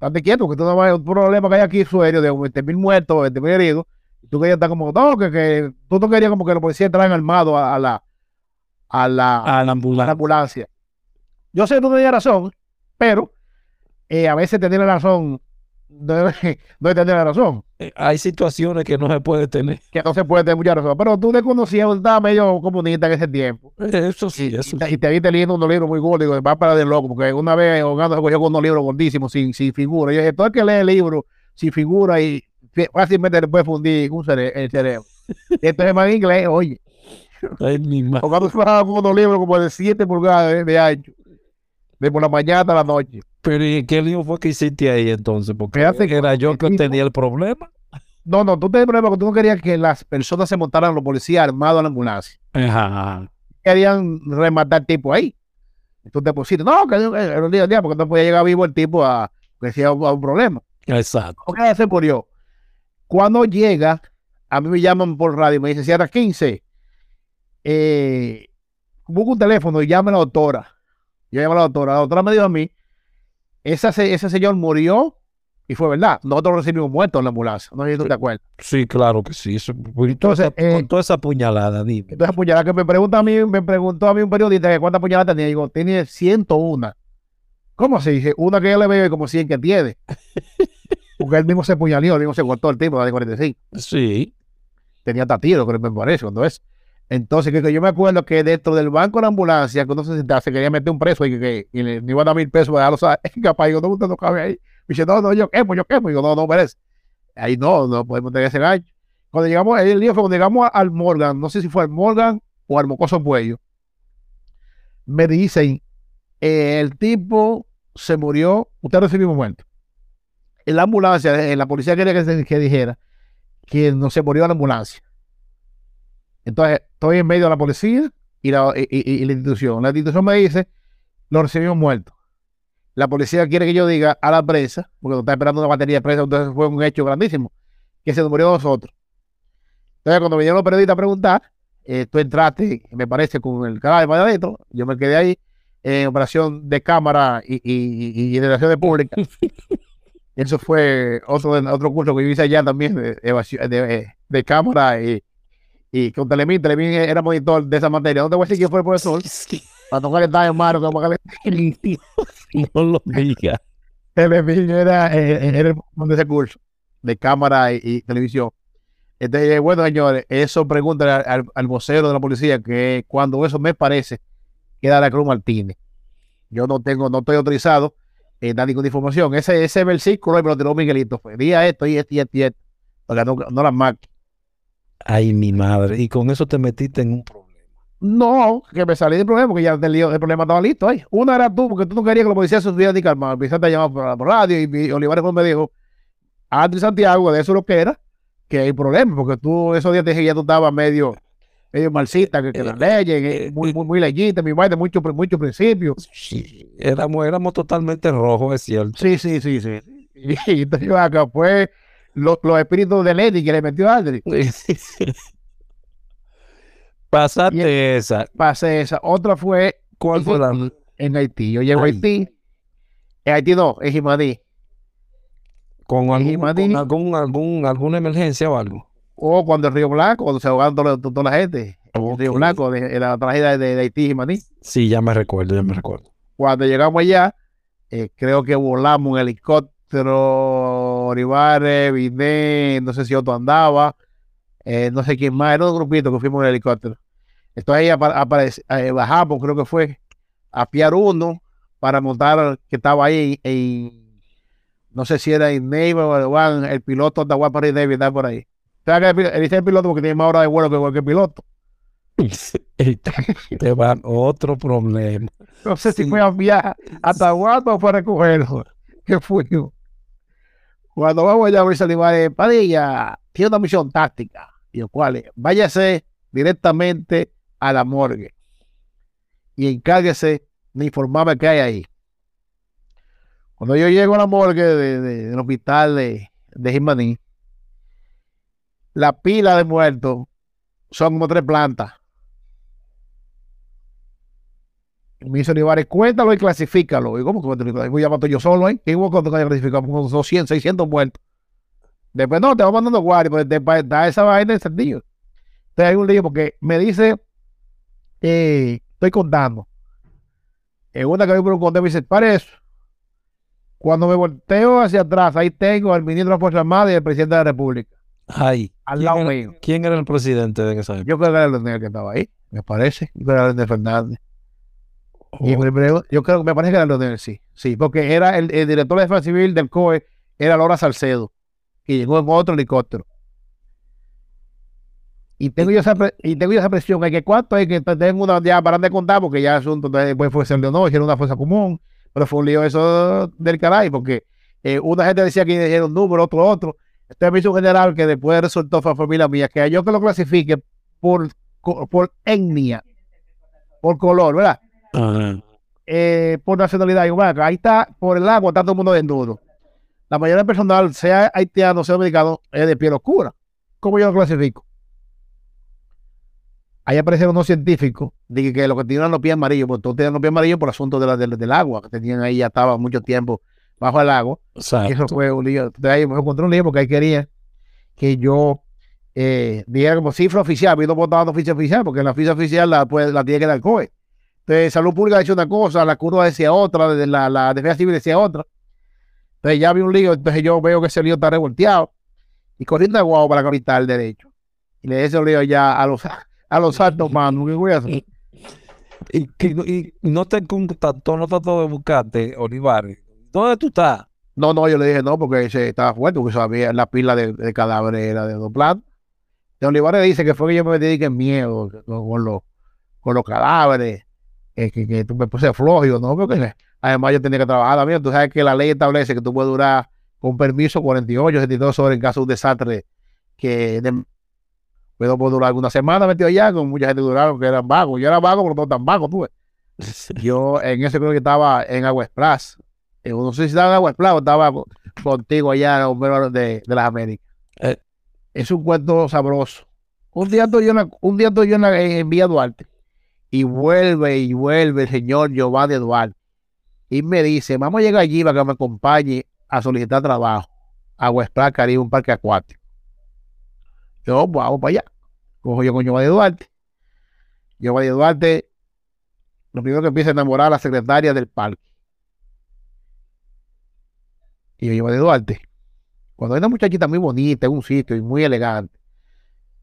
date quieto, que tú no vas un problema que hay aquí sueño de 20 mil muertos, 20 mil heridos, y tú querías estar como, no, que, que tú no querías como que los policías entraran armados a, la a la, A la a la ambulancia. ambulancia. Yo sé que tú tenías razón, pero eh, a veces tener la razón es tener la razón, Eh, Hay situaciones que no se puede tener. que no se puede tener mucha razón, pero tú te conocías, estaba medio comunista en ese tiempo. Eso sí, Y, eso y te- y te viste leyendo unos libros muy gordos, y va para de loco, porque una vez Ogando se cogió con unos libros gordísimos, sin, sin figura. Yo dije, todo el que lee el libro sin figura y fácilmente le puede fundir un cere- el cerebro. Y entonces más en inglés, oye, Ay, mi se bajaba con unos libros como de 7 pulgadas de, ancho, de por la mañana hasta la noche. Pero ¿y qué lío fue que hiciste ahí entonces? Porque Fíjate que- era yo que tenía el problema. No, no, tú tenías problema porque tú no querías que las personas se montaran los policías armados a la ambulancia. Ajá. Querían rematar tipo ahí. Te pusiste, no, que era un día, día, porque no podía llegar vivo el tipo a que sea un, a un problema. Exacto. Ok, se murió. Cuando llega, a mí me llaman por radio y me dicen, cierra 15. Eh, busca un teléfono y llame a la doctora. Yo llamo a la doctora. La doctora me dijo a mí, esa, se- ese señor murió y fue verdad. Nosotros recibimos muertos en la ambulancia. No sé si tú te acuerdas. Sí, claro que sí. Eso- con Entonces, toda esa- eh, con toda esa puñalada, dime. Entonces, puñalada que me pregunta a mí, me preguntó a mí un periodista que cuántas puñaladas tenía. Digo, tiene 101. ¿Cómo se dice? Una que yo le veo y como 100 que tiene. Porque él mismo se puñaleó, él mismo se cortó el tipo de 45. Sí. Tenía hasta tiro, creo que me parece, cuando es. Entonces, que, yo me acuerdo que dentro del banco de la ambulancia, no sé si se quería meter un preso y que, y le, iban a dar mil pesos para dejarlo saber, capaz, digo, no, usted no cabe ahí. Me dice, no, no, yo quemo, yo quemo. Digo, no, no merece. Ahí no, no podemos tener ese gancho. Cuando llegamos, el día fue cuando llegamos al Morgan, no sé si fue al Morgan o al Mocoso Puello, me dicen, eh, el tipo se murió, usted recibió muerto. En la ambulancia, en la policía quería que, se- que dijera que no se murió en la ambulancia. Entonces, estoy en medio de la policía y la, y- y- y la institución. La institución me dice, lo recibimos muerto. La policía quiere que yo diga a la prensa, porque nos está esperando una batería de prensa, entonces fue un hecho grandísimo, que se nos murió nosotros. Entonces, cuando vinieron los periodistas a preguntar, eh, tú entraste, me parece, con el canal para adentro, yo me quedé ahí en operación de cámara y, y, y, y de relaciones públicas. Eso fue otro, curso que yo hice allá también de, de cámara y, y con Telemín. Telemín era monitor de esa materia. No te voy a decir quién fue el profesor para tocar el en mano. Como que No lo diga. Telemín era, eh, era el de ese curso de cámara y, y televisión. Entonces, bueno, señores, eso pregúntale al, al, vocero de la policía que cuando eso me parece, queda la Cruz Martínez. Yo no tengo, no estoy autorizado en dar ninguna información. Ese, ese versículo me lo tiró Miguelito. Fue día esto y esto y esto y esto. Para que no, no las marque. Ay, mi madre. Y con eso te metiste en un problema. No, que me salí del problema porque ya el, lío- el problema estaba listo ahí. Una era tú, porque tú no querías que los policías se estuvieran ni calmados. Empezaste a llamar por, la- por radio y, y Olivares me dijo, Andrés Santiago, de eso lo que era, que hay problema, porque tú esos días te dije que ya tú estabas medio, medio marxista, que, que las leyes, que muy, muy, muy legítimas, mi vaina, mucho, mucho principio. Sí. Éramos, éramos totalmente rojos, es cierto. Sí, sí, sí, sí. Y, entonces yo acá fue los, los espíritus de Lady que le metió a Andrés. Pasaste esa. Pasé esa. Otra fue ¿Cuál fue la? en Haití. Yo llego a. Haití. En Haití no, en Jimadí. ¿Con, algún, con algún, algún, alguna emergencia o algo? O cuando el Río Blanco, cuando se ahogaron toda, toda la gente. El Río. Blanco, de, de la tragedia de, de Haití y Jimadí. Sí, ya me recuerdo, ya me recuerdo. Cuando llegamos allá, eh, creo que volamos en helicóptero, Olivares, Viné, no sé si otro andaba, eh, no sé quién más, era un grupito que fuimos en helicóptero. Entonces ahí eh, bajamos, creo que fue, a Piar uno para montar, que estaba ahí en, no sé si era en Neiva o el piloto de Guapari David, está por ahí. sea, que él dice el piloto porque tiene más horas de vuelo que cualquier piloto. Te va otro problema. No sé si fue a viajar hasta Guato o fue a recogerlo. ¿Qué fue? Cuando vamos allá ver Olivares, Padilla tiene una misión táctica. Y el cual es, váyase directamente a la morgue y encárguese de informarme qué hay ahí. Cuando yo llego a la morgue de- de- del hospital de, de Jimaní, la pila de muertos son como tres plantas. Dice Olivares, cuéntalo y clasifícalo. Y ¿cómo que cuéntalo? Voy a matar yo solo, ¿eh? ¿Qué hubo cuando clasificamos? Como 200, 600 muertos. Después, no, te va mandando guardia, pues te pa- da esa vaina en sentido. Entonces hay un lío porque me dice, eh, estoy contando. En una que me pregunté, me dice, para eso. Cuando me volteo hacia atrás, ahí tengo al ministro de las Fuerzas Armadas y al presidente de la República. Ay, Al ¿quién lado era, mío. quién era el presidente de esa época? Yo creo que era Leonel que estaba ahí, me parece. Yo creo que era Leonel Fernández. Y Oh, yo creo que me parece que era Leonel, sí. Sí, porque era el, el director de defensa civil del COE, era Laura Salcedo, que llegó en otro helicóptero. Y tengo yo esa, y tengo yo esa presión, hay que cuánto hay que tengo una ya para de contar, porque ya el asunto después fue ser Leonor, hicieron una fuerza común, pero fue un lío eso del caray, porque eh, una gente decía que dijeron un número, otro otro. Este me hizo un general que después resultó fue familia mía, que yo que lo clasifique por, por etnia, por color, ¿verdad? Ajá. eh, por nacionalidad. Y bueno, ahí está, por el agua, está todo el mundo desnudo. La mayoría del personal, sea haitiano, sea americano, es de piel oscura. ¿Cómo yo lo clasifico? Ahí aparecieron unos científicos, dije que lo que tenían los pies amarillos, porque todos tenían los pies amarillos por asunto de la, del, del agua, que tenían ahí, ya estaba mucho tiempo bajo el agua. Y eso fue un lío. Entonces ahí me encontré un lío porque ahí querían que yo eh, diera como cifra oficial, pero no estar dando ficha oficial, porque la ficha oficial la, pues, la tiene que dar COE. Entonces, Salud Pública decía una cosa, la curva decía otra, de la, la Defensa Civil decía otra. Entonces ya vi un lío, entonces yo veo que ese lío está revolteado. Y corriendo a Guau para la capital derecho. Y le ese lío ya a los, a los altos manos. ¿Qué voy a hacer? Y, no- y no te contactó, no trató de buscarte, Olivares. ¿Dónde tú estás? No, no, yo le dije no, porque ese estaba fuerte, porque sabía la pila de, de cadáveres era de dos plantas. De Olivares dice que fue que yo me metí que miedo con los, con los cadáveres, eh, que, que tú me puse flojo, yo, no, porque además yo tenía que trabajar también. Tú sabes que la ley establece que tú puedes durar con permiso 48, 72 horas en caso de un desastre que de, puedo durar una semana metido allá, con mucha gente duraron que eran vagos. Yo era vago, pero no tan vago, tú ves. Yo en eso creo que estaba en Agua Express. Eh, no sé si estaba en Agua Express o estaba co- contigo allá en de, de las Américas. Eh. Es un cuento sabroso. Un día estoy yo en, la- un día estoy yo en, la- en Villa Duarte y vuelve y vuelve el señor Giovanni Duarte y me dice, vamos a llegar allí para que me acompañe a solicitar trabajo a Express Caribe, un parque acuático. Yo, pues, vamos para allá. Cojo yo con Giovanni Duarte. Giovanni Duarte, lo primero que empieza a enamorar a la secretaria del parque. Y yo Giovanni Duarte. Cuando hay una muchachita muy bonita en un sitio y muy elegante,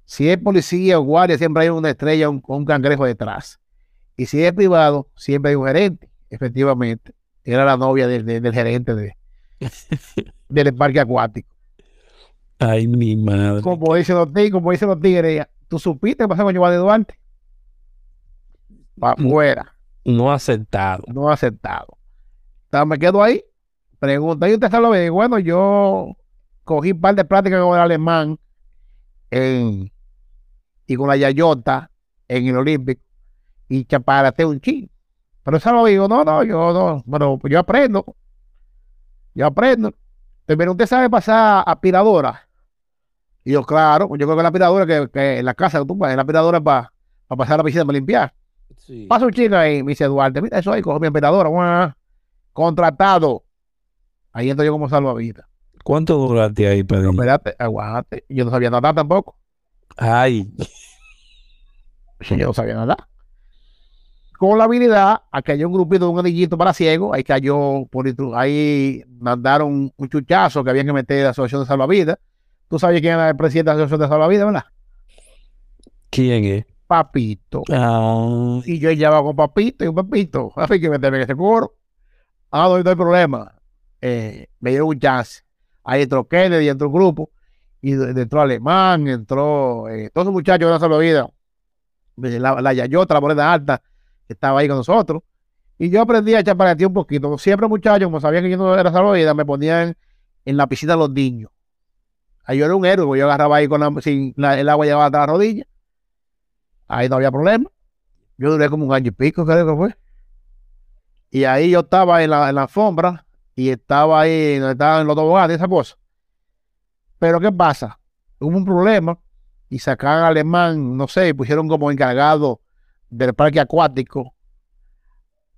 si es policía o guardia, siempre hay una estrella o un, un cangrejo detrás. Y si es privado, siempre hay un gerente. Efectivamente, era la novia del- del- del gerente de, del parque acuático. Ay, mi madre. Como dicen los tigres, como dicen los tigres, ¿tú supiste qué pasó con Giovanni Duarte? Para afuera, No aceptado. no aceptado. Entonces, me quedo ahí. Pregunta, ¿y usted sabe lo que? Bueno, yo cogí un par de prácticas con el alemán en, y con la Yayota en el Olímpico y chaparate un chin. Pero eso lo digo, no, no, yo no, bueno, pues yo aprendo. Yo aprendo. Pero usted sabe pasar aspiradora. Y yo, claro, yo creo que la aspiradora que, que en la casa que tú vas, la aspiradora para pasar a la piscina para limpiar. Sí. Pasa un chico ahí, me dice Duarte, mira eso ahí, cojo mi aspiradora, contratado. Ahí entro yo como salvavidas. ¿Cuánto duraste ahí, Pedro? espérate, aguante. Yo no sabía nadar tampoco. Ay, Yo no sabía nadar. Con la habilidad, aquí hay un grupito de un anillito para ciegos, ahí cayó por ahí mandaron un chuchazo que había que meter a la asociación de salvavidas. Tú sabes quién era el presidente de la asociación de salvavidas, ¿verdad? ¿quién es? Papito. Ah, Y yo ya con Papito y un Papito. Así que meterme en ese coro. Ah, no, no hay problema. Eh, me dieron un chance. Ahí entró Kennedy, entró un grupo. y entró Alemán, entró eh, todos esos muchachos de la salvavidas, de la, la Yayota, la Morena Alta, estaba ahí con nosotros. Y yo aprendí a ti un poquito. Siempre, muchachos, como sabían que yo no era salvavidas, me ponían en la piscina los niños. Ahí yo era un héroe, yo agarraba ahí con la, sin, la- el agua llegaba hasta la rodilla. Ahí no había problema. Yo duré como un año y pico, creo que fue. Y ahí yo estaba en la, en la alfombra y estaba ahí donde estaban los toboganes esa cosa. Pero ¿qué pasa? Hubo un problema y sacaron al alemán, no sé, y pusieron como encargado del parque acuático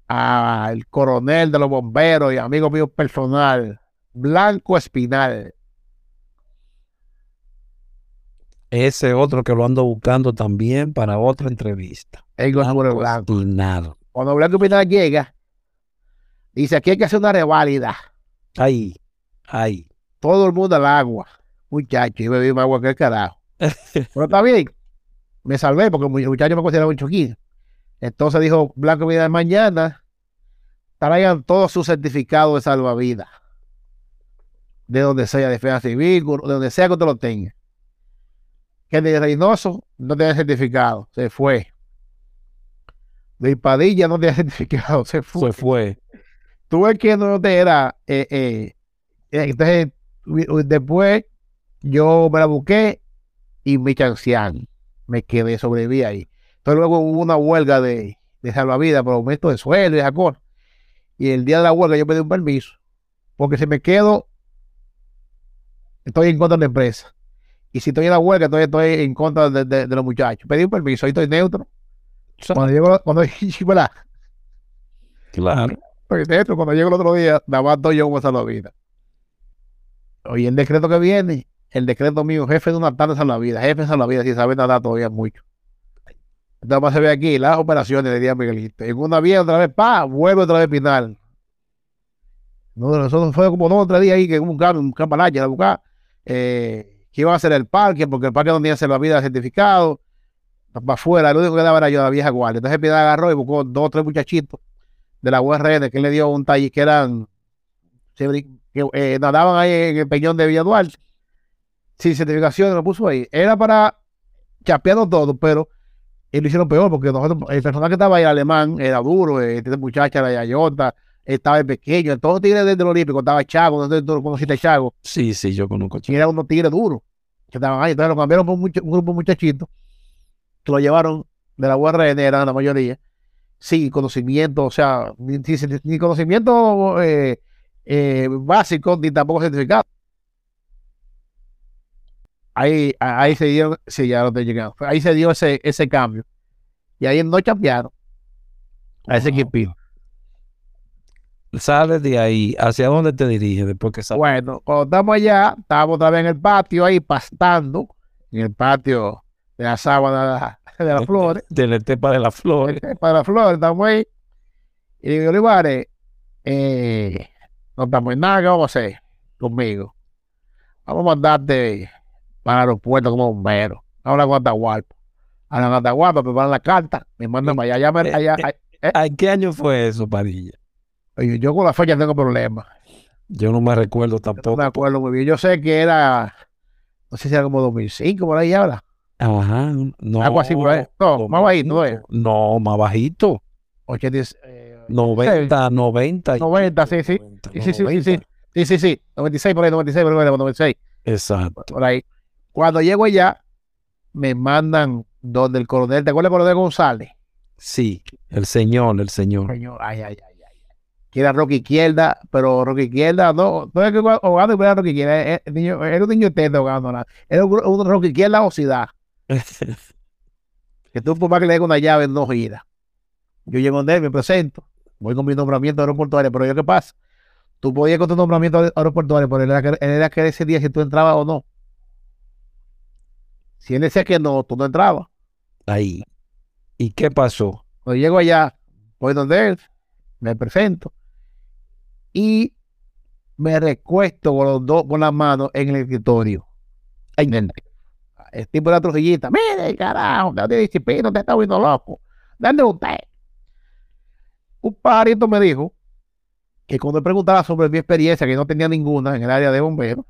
al coronel de los bomberos y amigo mío personal, Blanco Espinal. Ese otro que lo ando buscando también para otra entrevista. El Blanco Blanco. Espinal. Cuando Blanco Espinal llega, dice, aquí hay que hacer una reválida. Ahí, ahí. Todo el mundo al agua. Muchacho, y bebí más agua que el carajo. Pero está bien. Me salvé porque el muchacho me consideraba un choquín. Entonces dijo Blanco Vida mañana traigan todos sus certificados de salvavidas. De donde sea, de Defensa Civil, de donde sea que usted lo tenga. Que de Reynoso no tenía certificado, se fue. De Padilla no tenía certificado, se fue. Se fue. Tuve que no te era. eh, eh, entonces, después yo me la busqué y me chancearon. Me quedé, sobreviví ahí. Entonces luego hubo una huelga de, de salvavidas por aumento de sueldo y cosa. Y el día de la huelga yo pedí un permiso. Porque si me quedo, estoy en contra de la empresa. Y si estoy en la huelga, entonces estoy en contra de, de- de los muchachos. Pedí un permiso, ahí estoy neutro. Cuando llego, cuando, ¿verdad? Claro. Porque de hecho, cuando llego el otro día, nada más estoy yo como salvavidas. Oye, el decreto que viene, el decreto mío, jefe de una tarde salvavidas, jefe de salvavidas, si sabe nadar todavía mucho. Más se ve aquí las operaciones de día Miguelito. En una vía, otra vez, pa, vuelve otra vez final. No, nosotros fue como dos o tres días ahí que hubo un cambio, un campanache a buscar eh, que iba a hacer el parque, porque el parque no tenía salvavidas certificado. Para afuera, lo único que daba era yo, la vieja guardia. Entonces, Piedad agarró y buscó dos o tres muchachitos de la URN que le dio un taller que eran que eh, nadaban ahí en el peñón de Villa sin certificación lo puso ahí era para chapearlo todo pero ellos lo hicieron peor porque nosotros, el personal que estaba ahí el alemán era duro eh, esta muchacha la Yayota estaba el pequeño todos los tigres desde el Olímpico estaba Chago no conociste Chago Sí, sí, yo conozco. y eran unos tigres duros que estaban ahí entonces lo cambiaron por un, un grupo de muchachitos que lo llevaron de la URN eran la mayoría sin conocimiento, o sea, ni conocimiento eh, eh, básico, ni tampoco certificado. Ahí, ahí se dieron, sí, ya llegando. Ahí se dio ese, ese cambio. Y ahí no champearon a ese Wow. equipito. Sales de ahí, ¿hacia dónde te diriges después que sales? Bueno, cuando estamos allá, estábamos otra vez en el patio ahí pastando, en el patio de la sábana de las flores. Del Estepa de las Flores. para la flor, estamos ahí. Y digo, Olivares, eh, no estamos en nada, ¿qué vamos a hacer conmigo? Vamos a mandarte para el aeropuerto como bombero. Habla con Atahualpa. Hablan con Atahualpa, preparan la carta, me mandan para allá. allá, allá- allá- ¿En qué año fue eso, Padilla? oye, yo con la fecha tengo problemas. Yo no me recuerdo No tampoco. me acuerdo muy bien. Yo sé que era, no sé si era como 2005, por ahí ahora. Ajá, no. Algo así por ahí. No, más bajito, ¿no es? No, más bajito. 80, eh, 90, 90. 90, sí, sí. 90, Sí, sí, sí, sí, 90. sí. Sí, sí, sí. 96, por ahí, 96, por ahí, 96. Exacto. por ahí. Cuando llego allá, me mandan donde el coronel, ¿te acuerdas del coronel González? Sí, el señor, el señor. Señor, ay, ay, ay, ay. Que era Rocky Izquierda, pero Rocky Izquierda, no, no es que ahogando era Rocky Izquierda, era, era niño- era un niño ahogando, nada. Era un, un Rocky Izquierda oxidad, que tú por más que le des una llave no gira. Yo llego donde él, me presento, voy con mi nombramiento aeroportuario, pero yo qué pasa, tú podías con tu nombramiento aer- aeroportuario, pero él era, que, él era que ese día si tú entrabas o no. Si él decía que no, tú no entrabas. Ahí. ¿Y qué pasó? Cuando llego allá, voy donde él, me presento y me recuesto con los dos, con las manos en el escritorio. Ay, nene. El tipo de la trujillita, mire, carajo, date disciplina, te está viendo loco. ¿Dónde usted? Un pajarito me dijo que cuando preguntaba sobre mi experiencia, que no tenía ninguna en el área de bomberos,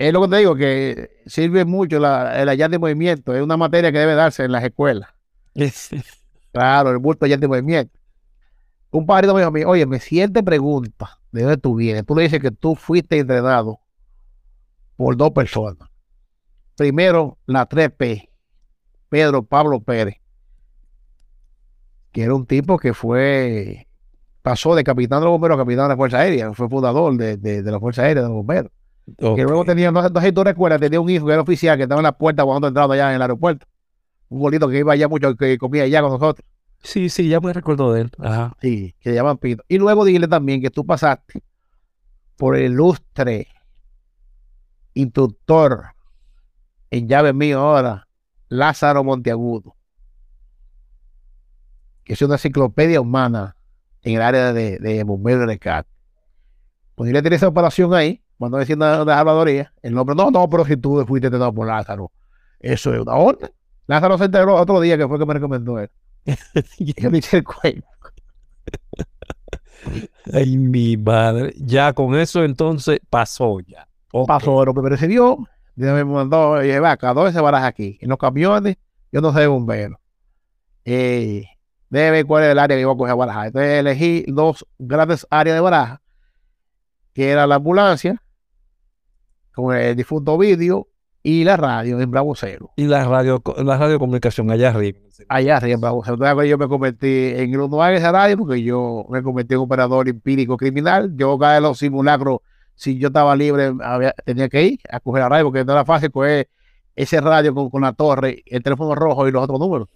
es lo que te digo, que sirve mucho la, el allá de movimiento. Es una materia que debe darse en las escuelas. Claro, el bulto allá de movimiento. Un padrino me dijo a mí, oye, me siente pregunta de dónde tú vienes. Tú le dices que tú fuiste entrenado por dos personas. Primero, la 3P, Pedro Pablo Pérez, que era un tipo que fue, pasó de capitán de los bomberos a capitán de la Fuerza Aérea, fue fundador de, de, de la Fuerza Aérea de los bomberos. Que luego tenía, no, no sé si tú recuerdas, tenía un hijo que era oficial que estaba en la puerta cuando entrando allá en el aeropuerto. Un bolito que iba allá mucho, que comía allá con nosotros. Sí, sí, ya me recuerdo de él. Ajá. Sí, que se llaman Pino. Y luego dile también que tú pasaste por el ilustre instructor en llave mío ahora, Lázaro Monteagudo, que es una enciclopedia humana en el área de, de bomberos de rescate. Pues dile tiene esa operación ahí, cuando una, una habladoría, el nombre, no, no, pero si tú fuiste entrenado por Lázaro, eso es una orden. Lázaro se enteró otro día que fue que me recomendó él. Yo le hice el cuento. Ay, mi madre. Ya con eso entonces pasó ya. Ok. pasó lo que me recibió, me mandó, va, cada vez se baraja aquí. En los camiones, yo no soy bombero. Eh, debe ver cuál es el área que iba a coger a barajar. Entonces elegí dos grandes áreas de baraja, que era la ambulancia, con el difunto vídeo, y la radio en Bravo Cero. Y la radio, la radiocomunicación allá arriba. Allá arriba en Bravo Cero. Entonces yo me convertí en de esa radio, porque yo me convertí en operador empírico criminal. Yo cada los simulacros si yo estaba libre, había- tenía que ir a coger la radio, porque no era fácil coger ese radio con, con la torre, el teléfono rojo y los otros números.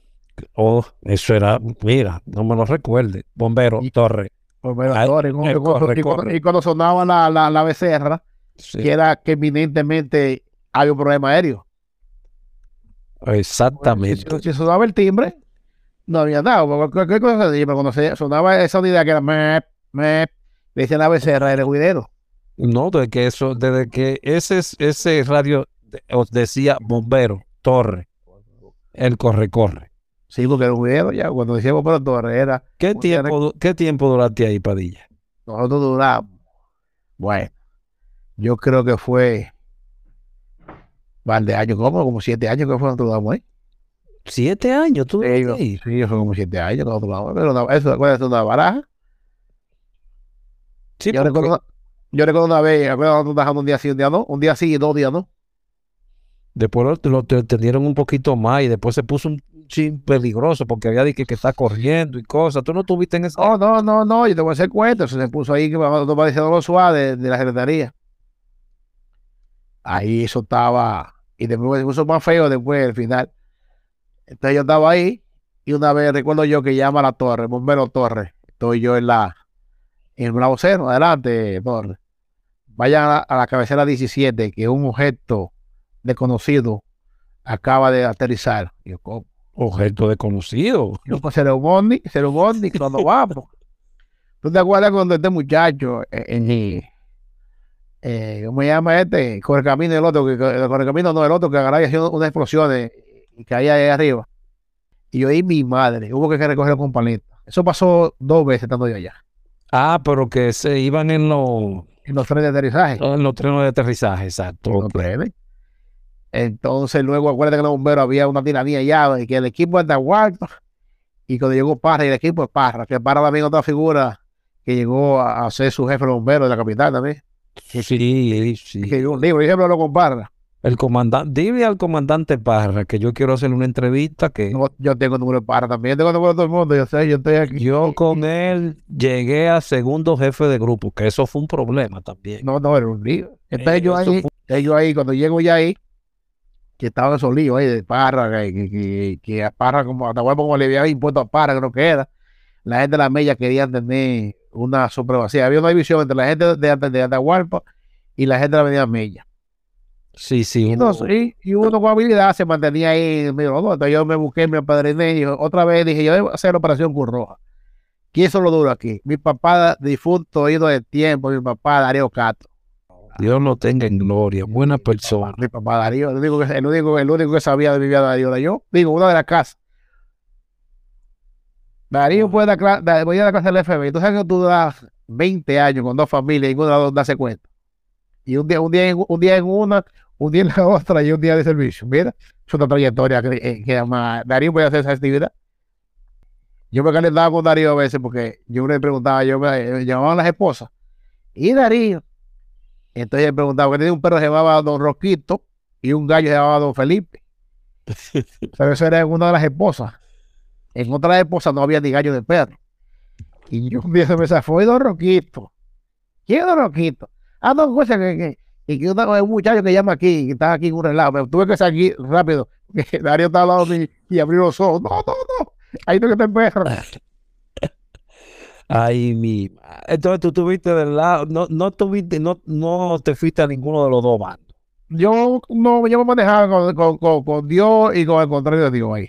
Oh, eso era, mira, no me lo recuerde. Bombero, Y- Torre. Bueno, Ah, torre, eh, con- corre, y, cuando, corre. y cuando sonaba la, la, la becerra, Sí, que era que eminentemente había un problema aéreo. exactamente. Si, si sonaba el timbre, no había nada. porque Cualquier cosa se pero cuando se sonaba esa unidad que era mep, mep, le decían era el juidero. No, desde que eso, desde que ese, ese radio os decía bombero, Torre. El corre, corre. Sí, porque era un juidero ya. Cuando decíamos por la torre, era ¿Qué tiempo, du- ¿Qué tiempo duraste ahí, Padilla? Nosotros duramos. Bueno, yo creo que fue. Van de años, ¿cómo? Como siete años que fue nosotros duramos ahí. Siete años, tú. Sí, yo- fue como siete años que nosotros duramos. Pero una- eso, acuérdate, una baraja. Sí, yo, porque- recuerdo, una- yo recuerdo una vez, acuérdate, nosotros trabajando un día sí, un día no. Un día sí y dos días no. Después lo, lo te- entendieron un poquito más y después se puso un chin peligroso porque había de que, que está corriendo y cosas. Tú no estuviste en esa. No, no, no, no, yo te voy a hacer cuento. Eso se puso ahí que nosotros parecíamos los suaves de, de la secretaría. Ahí eso estaba. Y después se puso más feo después, al final. Entonces yo estaba ahí y una vez recuerdo yo que llama a la torre, bombero torre. Estoy yo en la, en el Bravo Cero, adelante, torre. Vayan a la, a la cabecera 17, que un objeto desconocido acaba de aterrizar. Y yo, ¿cómo? Objeto desconocido. Yo pues será un ovni, será un ovni, cuando vamos. ¿Tú te acuerdas cuando este muchacho, eh, en, eh, ¿cómo se llama este? Y el otro, que que- el Correcamino no, el otro que agarraba y hacía unas explosiones y caía ahí arriba. Y yo ahí mi madre, hubo que recogerlo con paleta. Eso pasó dos veces estando yo allá, Ah, pero que se iban en los, en los trenes de aterrizaje. en los trenes de aterrizaje, exacto. Los trenes. Entonces luego acuérdate que en los bomberos había una tiranía allá y que el equipo es de Aguardo y cuando llegó Parra y el equipo es Parra, que Parra también otra figura que llegó a, a ser su jefe de los bomberos de la capital también. Sí, sí. Libro, yo siempre hablo con Parra. El comandante, dile al comandante Parra que yo quiero hacerle una entrevista que No, yo tengo número de Parra también, tengo número de todo el mundo, yo sé, yo estoy aquí. yo con él llegué a segundo jefe de grupo, que eso fue un problema también. No, no, era un lío. Entonces Eh, ahí, fue- yo ahí, cuando llego ya ahí, que estaba esos líos ahí de Parra, que, que, que, que a Parra, como hasta como le había impuesto a Parra, creo que era, la gente de la Mella quería tener una supremacía. Había una división entre la gente de, de, de Atahualpa y la gente de la Avenida Mella. Sí, sí. Entonces, y, y uno con habilidad se mantenía ahí. Mira, no, entonces yo me busqué, me apadriné y otra vez dije, yo debo hacer la operación Cruz Roja. ¿Quién es lo duro aquí? Mi papá difunto, ido del tiempo, mi papá Darío Cato. Dios lo tenga en gloria, buena persona. Mi papá Darío, el único que, el único, el único que sabía de mi vida Darío era yo. Digo, una de las casas. Darío puede dar clase, voy a dar clase del FBI. Tú sabes que tú das 20 años con dos familias y las dos darse cuenta. Y un día, un día, en, un día en una, un día en la otra y un día de servicio. Mira, es una trayectoria que, eh, que llama Darío puede hacer esa actividad. Yo me calentaba con Darío a veces porque yo le preguntaba, yo me, me llamaban las esposas. Y Darío. Entonces le preguntaba, que tenía un perro que se llamaba Don Roquito y un gallo que se llamaba Don Felipe. Pero eso era una de las esposas. En otras esposas no había ni gallo de perro. Y yo un día se me zafó, y Don Roquito. ¿Quién es Don Roquito? Ah, no, cosa que, que, que, que una- un muchacho que llama aquí, que está aquí en un relajo. Me tuve que salir rápido, que Darío estaba al lado de mí y abrir los ojos. No, no, no. Ahí no que está el perro. Ay, mi. Entonces tú tuviste del lado, no, no tuviste, no, no te fuiste a ninguno de los dos bandos. Yo no, yo me manejaba con, con, con, con Dios y con el contrario de Dios ahí.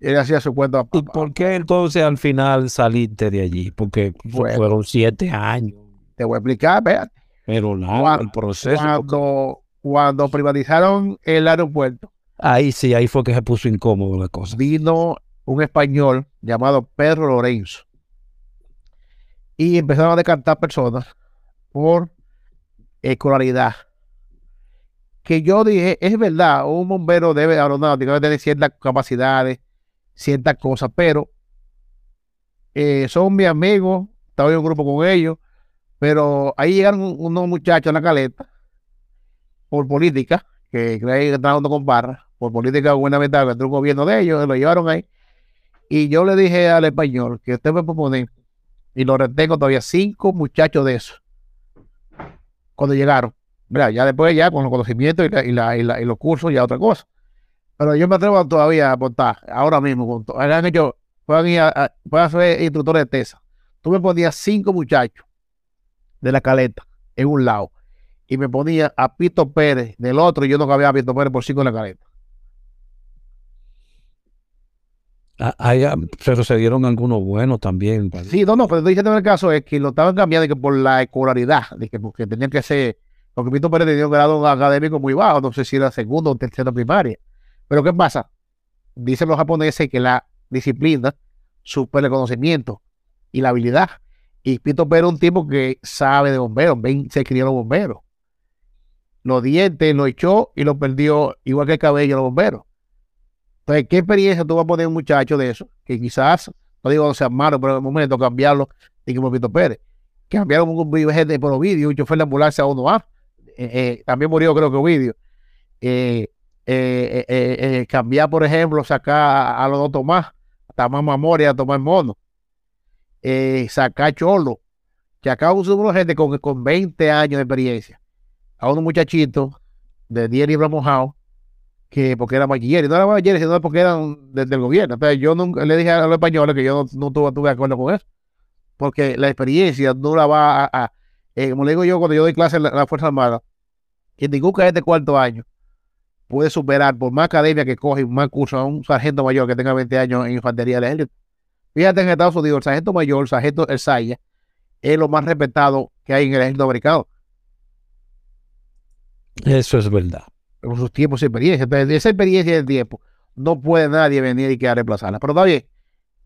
Él hacía su cuenta. ¿Y por qué entonces al final saliste de allí? Porque Bueno. fueron siete años. Te voy a explicar, espérate. Pero largo el proceso. Cuando, cuando privatizaron el aeropuerto, Ahí sí, ahí fue que se puso incómodo la cosa. vino un español llamado Pedro Lorenzo y empezaron a decantar personas por escolaridad. Que yo dije, es verdad, un bombero debe aeronáutica, debe tener ciertas capacidades, ciertas cosas, pero eh, son mis amigos, estaba en un grupo con ellos, pero ahí llegaron un- unos muchachos a la caleta por política, que creí que estaban junto con barra, por política gubernamental, que entró un gobierno de ellos, lo llevaron ahí. Y yo le dije al español que usted me propone, y lo retengo todavía, cinco muchachos de esos, cuando llegaron. Mira, ya después, ya con los conocimientos y, la- y, la- y la- y los cursos, ya otra cosa. Pero yo me atrevo todavía a aportar, ahora mismo, con to- han hecho, puedan ir a, ser instructores de TESA. Tú me ponías cinco muchachos de la caleta en un lado y me ponía a Pito Pérez del otro y yo no cabía a Pito Pérez por cinco en la caleta. Ah, ah, pero se dieron algunos buenos también. padre. Sí, no, no, pero estoy diciendo en el caso es que lo estaban cambiando que por la escolaridad, de que porque tenían que ser, porque Pito Pérez tenía un grado académico muy bajo, no sé si era segundo o tercera primaria. Pero ¿qué pasa? Dicen los japoneses que la disciplina supera el conocimiento y la habilidad. Y Pito Pérez es un tipo que sabe de bomberos, ven, se crió los bomberos. Los dientes lo echó y lo perdió, igual que el cabello, los bomberos. Entonces, ¿qué experiencia tú vas a poner a un muchacho de eso? Que quizás no digo que sea malo, pero en el momento cambiarlo, como Pito Pérez, cambiaron un video gente por Ovidio, un chofer de ambulancia a 1A, eh, eh, también murió creo que Ovidio. Eh, eh, eh, eh, eh, cambiar, por ejemplo, sacar a, los dos Tomás, a Tomás Mamoria, a Tomás Mono, sacar Cholo, que acá uno gente con, con 20 años de experiencia, a unos muchachitos de 10 libras mojados, que porque eran bachilleres, no eran bachilleres, sino porque eran de- del gobierno. Entonces yo nunca le dije a los españoles que yo no, no tuve, tuve acuerdo con eso, porque la experiencia no la va a, a- como le digo yo cuando yo doy clase en la, Fuerza Armada, que ningún cadete de cuarto año puede superar por más academia que coge más cursos a un sargento mayor que tenga 20 años en infantería del ejército. Fíjate en Estados Unidos, el sargento mayor, el sargento El Saya, es lo más respetado que hay en el ejército americano Eso es verdad. con sus tiempos y experiencia. Entonces, de esa experiencia y el tiempo, no puede nadie venir y quedar reemplazarla. Pero está bien,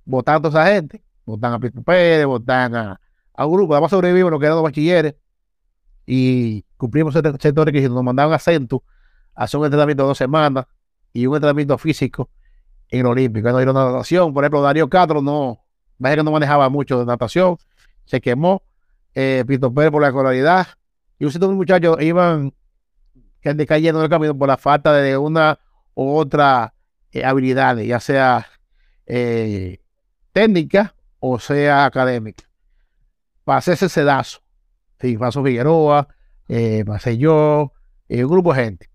votando a esa gente, votan a Pito Pérez, votan a, a un grupo, además sobrevivimos, nos quedamos bachilleres y cumplimos ese sector requisito. Nos mandaban a Centro a hacer un entrenamiento de dos semanas y un entrenamiento físico en el Olímpico. No una natación, por ejemplo, Darío Castro no, que no manejaba mucho de natación, se quemó, eh, Pito Pérez por la escolaridad, y un de muchachos iban cayendo en el camino por la falta de una u otra eh, habilidad, ya sea eh, técnica o sea académica. Pasé ese sedazo. Sí, Figueroa, eh, pasé yo, eh, un grupo de gente.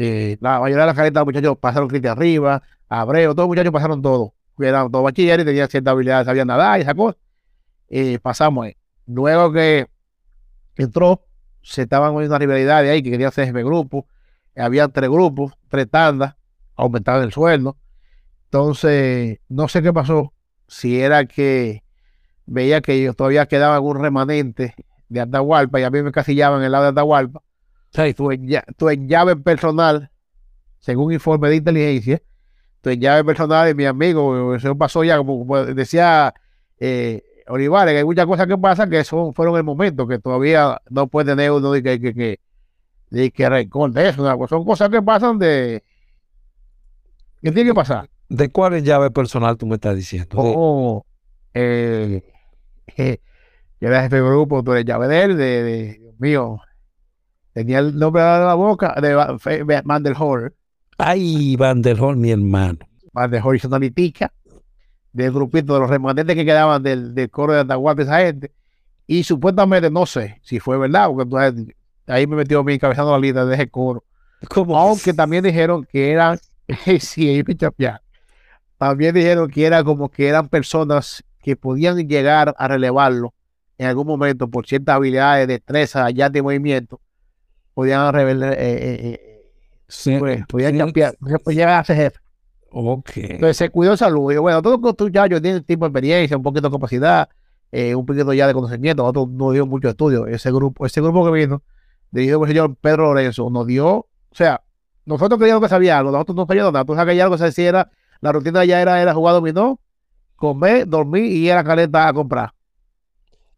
Eh, la mayoría de las caretas, muchachos pasaron Cristian arriba, Abreu, todos los muchachos pasaron todo. Eran todos bachilleres, tenían cierta habilidad, sabían nadar y esa cosa. Eh, pasamos ahí. Luego que entró, se estaban con una rivalidad de ahí que querían de grupo. Había tres grupos, tres tandas, aumentaban el sueldo. Entonces, no sé qué pasó. Si era que veía que ellos todavía quedaba algún remanente de Atahualpa y a mí me casillaban en el lado de Atahualpa. Sí. Tu, tu llave personal, según informe de inteligencia, tu llave personal de mi amigo, eso pasó ya, como, como decía eh, Olivares, que hay muchas cosas que pasan que son, fueron el momento, que todavía no puede tener uno de que, que, que, de que recorte eso, ¿no? son cosas que pasan de, ¿qué tiene que pasar? ¿De cuál llave personal tú me estás diciendo? Oh, eh, eh, yo era jefe de grupo, tú eres llave de él, de, de- Dios mío, tenía el nombre de la boca, de Van- der Ay, Van der mi hermano. Van der Horn Analitica, del grupito de los remanentes que quedaban del, del coro de Atahualpa, esa gente, y supuestamente, no sé si fue verdad, porque ahí me metió mi encabezando la lista de ese coro, ¿Cómo? aunque también dijeron que eran, sí, ahí me chapearon. también dijeron que era como que eran personas que podían llegar a relevarlo en algún momento por ciertas habilidades, destreza, ya de movimiento, podían revelar, eh, eh, eh, Sí, pues, podían sí, chapear, podían llegar a ser jefe. Ok. Entonces se cuidó salud. Y bueno, todos los muchachos tienen tipo de experiencia, un poquito de capacidad, eh, un poquito ya de conocimiento. Nosotros no dio mucho estudio. Ese grupo, ese grupo que vino, dirigido por el señor Pedro Lorenzo, nos dio, o sea, nosotros creíamos que sabía algo, nosotros no sabíamos nada. Tú sabes que ya algo se decía era, la rutina ya era, era jugar dominó, comer, dormir y ir a la caleta a comprar.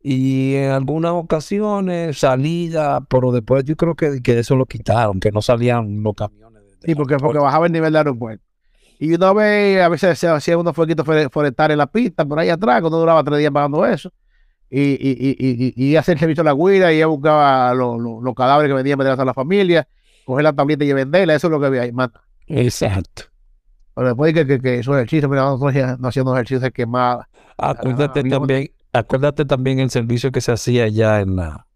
Y en algunas ocasiones salida, pero después yo creo que, que eso lo quitaron, que no salían los camiones. de- de Sí, porque, porque bajaba el nivel del aeropuerto. Y una vez, a veces se hacía unos fueguitos fore- forestales en la pista, por ahí atrás, cuando duraba tres días pagando eso. Y, y, y, y, y, hacer servicio a la guira, y ella buscaba los, los, los cadáveres que vendían meterlos a la familia, coger la tablita y venderla, eso es lo que había ahí, nada. Exacto. Pero después que, que, que esos ejercicios, mira, nosotros no hacíamos ejercicios de quemada. Acuérdate había- también, acuérdate también el servicio que se hacía allá en la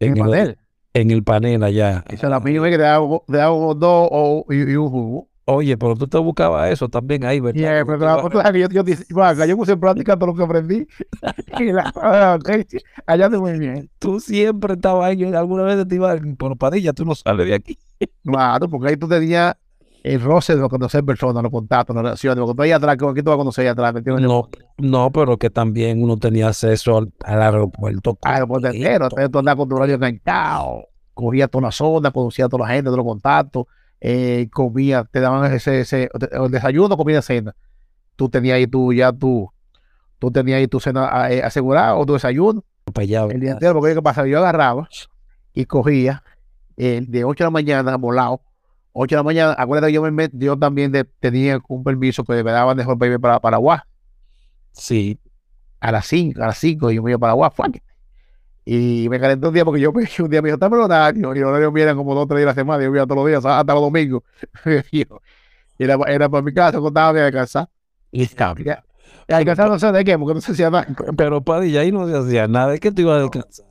En el el- panel. en el panel allá. Esa es la misma que te un dos o, y, y un jugo. Oye, pero tú te buscabas eso también ahí, ¿verdad? Y, Porque pero la que yo, yo, "Vaca, yo puse en práctica todo lo que aprendí. Y la- ok, allá te muy bien. tú siempre estabas ahí, yo alguna vez te ibas por Padilla, tú no sales de aquí. Claro, porque ahí tú tenías el roce de conocer personas, los contactos, las relaciones. Porque tú ahí atrás, ¿qué tú vas a conocer ahí atrás? No, no, pero que también uno tenía acceso al, al aeropuerto. El puente entero. Tú andabas con tu radio enganchado, cogías toda la zona, conocías a toda la gente, todos los contactos, eh, comías, te daban ese, ese el desayuno, comida, cena. Tú tenías ahí tu, ya tu, tú tenías ahí tu cena eh, asegurada o tu desayuno el día entero, porque ¿qué pasa? Yo agarraba y cogía eh, de 8 de la mañana volado. 8 de la mañana, acuérdate que yo, me yo también de- tenía un permiso que me daban de irme para Paraguay Sí, a las 5, a las 5 yo me iba para Paraguay, fuck. Y me calenté un día porque yo me- un día me dijo, dame el horario, y el horario mío era como dos o tres días a la semana, yo iba todos los días, hasta los domingos. Era, era para mi casa, contaba de descansar. y Ya, ya descansar no sé de qué, porque no se hacía nada. Pero Padilla ahí no se hacía nada, es que tú ibas a descansar.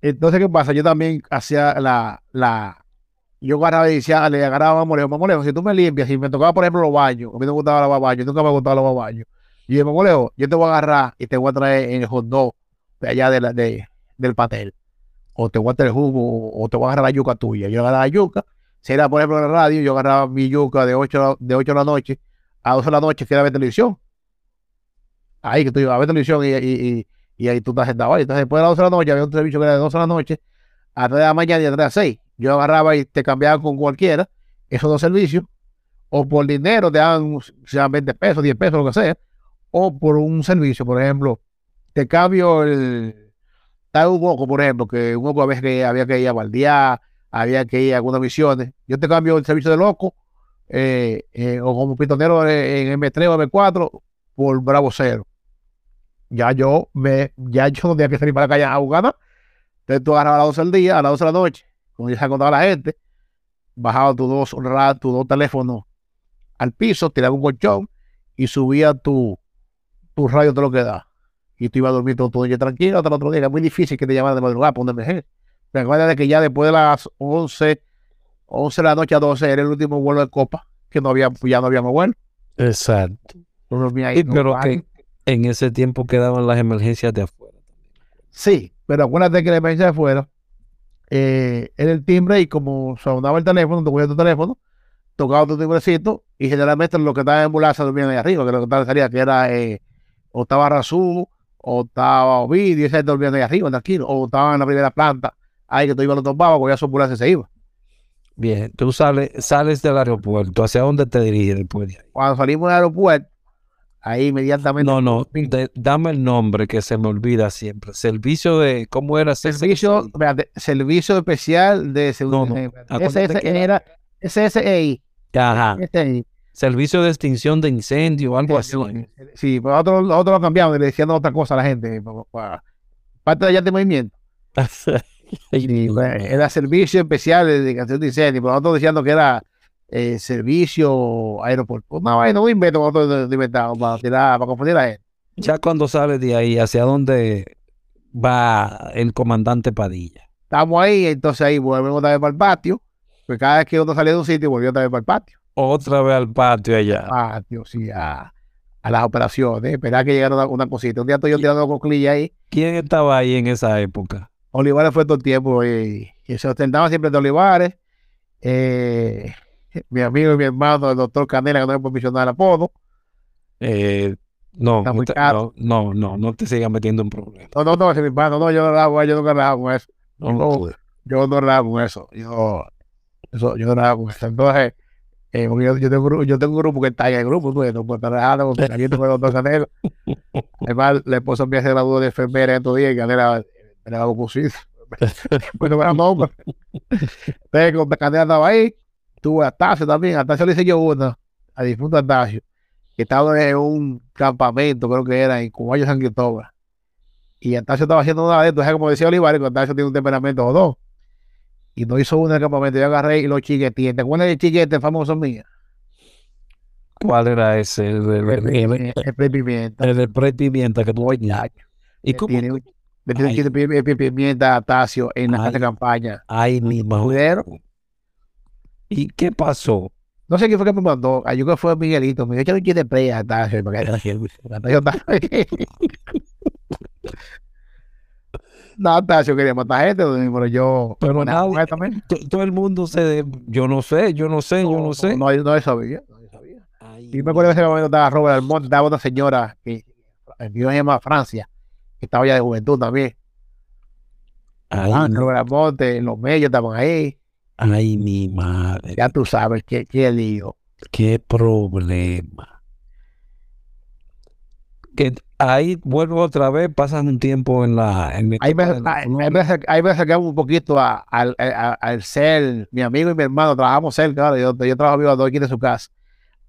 Entonces, ¿qué pasa? Yo también hacía la, la, yo agarraba y decía, le agarraba a Mamolejo, Mamolejo, si tú me limpias, si me tocaba, por ejemplo, los baños, a mí no me gustaba lavar baños, nunca me gustaba lavar baños. Y yo, Mamolejo, yo te voy a agarrar y te voy a traer en el hot dog de allá de la, de, del patel. O te voy a traer el jugo, o te voy a agarrar la yuca tuya. Yo agarraba la yuca, si era, por ejemplo, en la radio, yo agarraba mi yuca de 8, de 8 de la noche a 12 de la noche, que era ver televisión. Ahí que tú ibas a ver televisión y, y, ahí tú estás sentado ahí. Entonces, después de las 12 de la noche, había un servicio que era de 12 de la noche a 3 de la mañana y a 3 a las 6. Yo agarraba y te cambiaba con cualquiera, esos dos servicios, o por dinero te dan, sean 20 pesos, 10 pesos, lo que sea, o por un servicio, por ejemplo, te cambio el. Está un poco, por ejemplo, que un poco a veces había que ir a Valdear, había que ir a algunas misiones. Yo te cambio el servicio de loco, eh, eh, o como pitonero en M3 o M4, por Bravo Cero. Ya yo me, ya yo no tenía que salir para la calle a jugar. Entonces tú agarrabas a las 12 del día, a las 12 de la noche, cuando ya se acordaba la gente, bajaba tus dos, tus dos teléfonos al piso, tiraba un colchón y subía tu, tu radio todo lo que da. Y tú ibas a dormir todo, todo el día tranquilo hasta el otro día. Era muy difícil que te llamaran de madrugada para una emergencia. Me acuerdo de que ya después de las 11, 11 de la noche a 12 era el último vuelo de copa, que no había, ya no había más vuelo. Exacto. Ahí, Sí, no, pero que en ese tiempo quedaban las emergencias de afuera. Sí, pero acuérdate que la emergencia de afuera eh, era el timbre y como sonaba el teléfono, cogías tu teléfono, tocaba tu timbrecito y generalmente los que estaban en ambulancia dormían ahí arriba, que lo que estaba salía que era eh, o estaba Razú, o estaba Ovidio, y ese dormían ahí arriba, tranquilo, o estaban en la primera planta, ahí que tú ibas lo tomabas, cogías su ambulancia y se iba. Bien, tú sales, sales del aeropuerto, ¿hacia dónde te diriges después de ahí? Cuando salimos del aeropuerto, ahí inmediatamente. No, no, de- dame el nombre que se me olvida siempre. Servicio de, ¿cómo era? Servicio, espérate, servicio especial de No, no. seguridad. Acuérdate Ese, que- era SSI. Ajá. SSI. Servicio de extinción de incendio, algo así. Sí, pero nosotros, nosotros lo cambiamos y le decían otra cosa a la gente. pa- pa- Parte de allá de movimiento. Y, bueno, era servicio especial de dedicación de incendio, pero nosotros diciendo que era eh, servicio aeropuerto. No, vaina, un invento que nosotros inventamos para tirar, para confundir a gente. Ya cuando sale de ahí, ¿hacia dónde va el comandante Padilla? Estamos ahí, entonces ahí volvemos otra vez para el patio. Pues cada vez que uno salía de un sitio, volvió otra vez para el patio. Otra vez al patio allá. Patio, sí, a, a las operaciones. Esperar que llegara una, una cosita. Un día estoy yo tirando coclilla ahí. ¿Quién estaba ahí en esa época? Olivares fue todo el tiempo y, y se ostentaba siempre de Olivares. Eh, mi amigo y mi hermano, el doctor Canela, que no me puede mencionar el apodo. Eh, no, no, no, no, no te sigas metiendo en problemas. No, no, no, ese es mi hermano, no, yo no hago, yo lo hago con eso. No, No, yo no hago con eso. Yo, eso, yo no hago con eso. Entonces, eh, porque yo, yo tengo, yo tengo un grupo que está en el grupo, tú, no puedo estar dejando con el doctor Canela. Además, la esposa mía se graduó de enfermera en estos días y Canela me la pusiste. Bueno, bueno, no, pero- Entonces, con Canela estaba ahí, tuve a Tacio también, a Tacio le hice yo una, a difunto Tacio, que estaba en un campamento, creo que era en Cubayo San Cristóbal. Y Antacio estaba haciendo una de entonces como decía Olivares, que Antacio tiene un temperamento o dos. Y no hizo una en el campamento, yo agarré y lo chiqueteé. ¿Te acuerdas del chiquete famoso mío? ¿Cuál era ese? El, el, el, el- Pimienta. el Pre Pimienta que tú ¿Y cómo? Tiene le tiene un chiste pimienta a Tacio en la Ay. campaña. Ay, mi Judero. ¿Y qué pasó? No sé quién fue que me mandó. Ay, Yo creo que fue Miguelito. Me dijo, échale un chiste de play a Tacio está- No, Tacio quería matar gente, pero yo. Pero. To- Todo el mundo se... Yo no sé, yo no sé, yo no sé. No, no, no sabía. No sabía. Ay, Y me acuerdo que en ese momento estaba Robert Almonte, estaba una señora que que se llama Francia, que estaba ya de juventud también. Ah, Robert Almonte, los medios estaban ahí. Ay, mi madre. Ya tú sabes qué, qué lío. Qué problema. Que ahí vuelvo otra vez, pasan un tiempo en la... En Ahí me, ahí- me me un poquito a- al, a- al ser, mi amigo y mi hermano, trabajamos cerca, yo, yo trabajo vivo a dos aquí de su casa,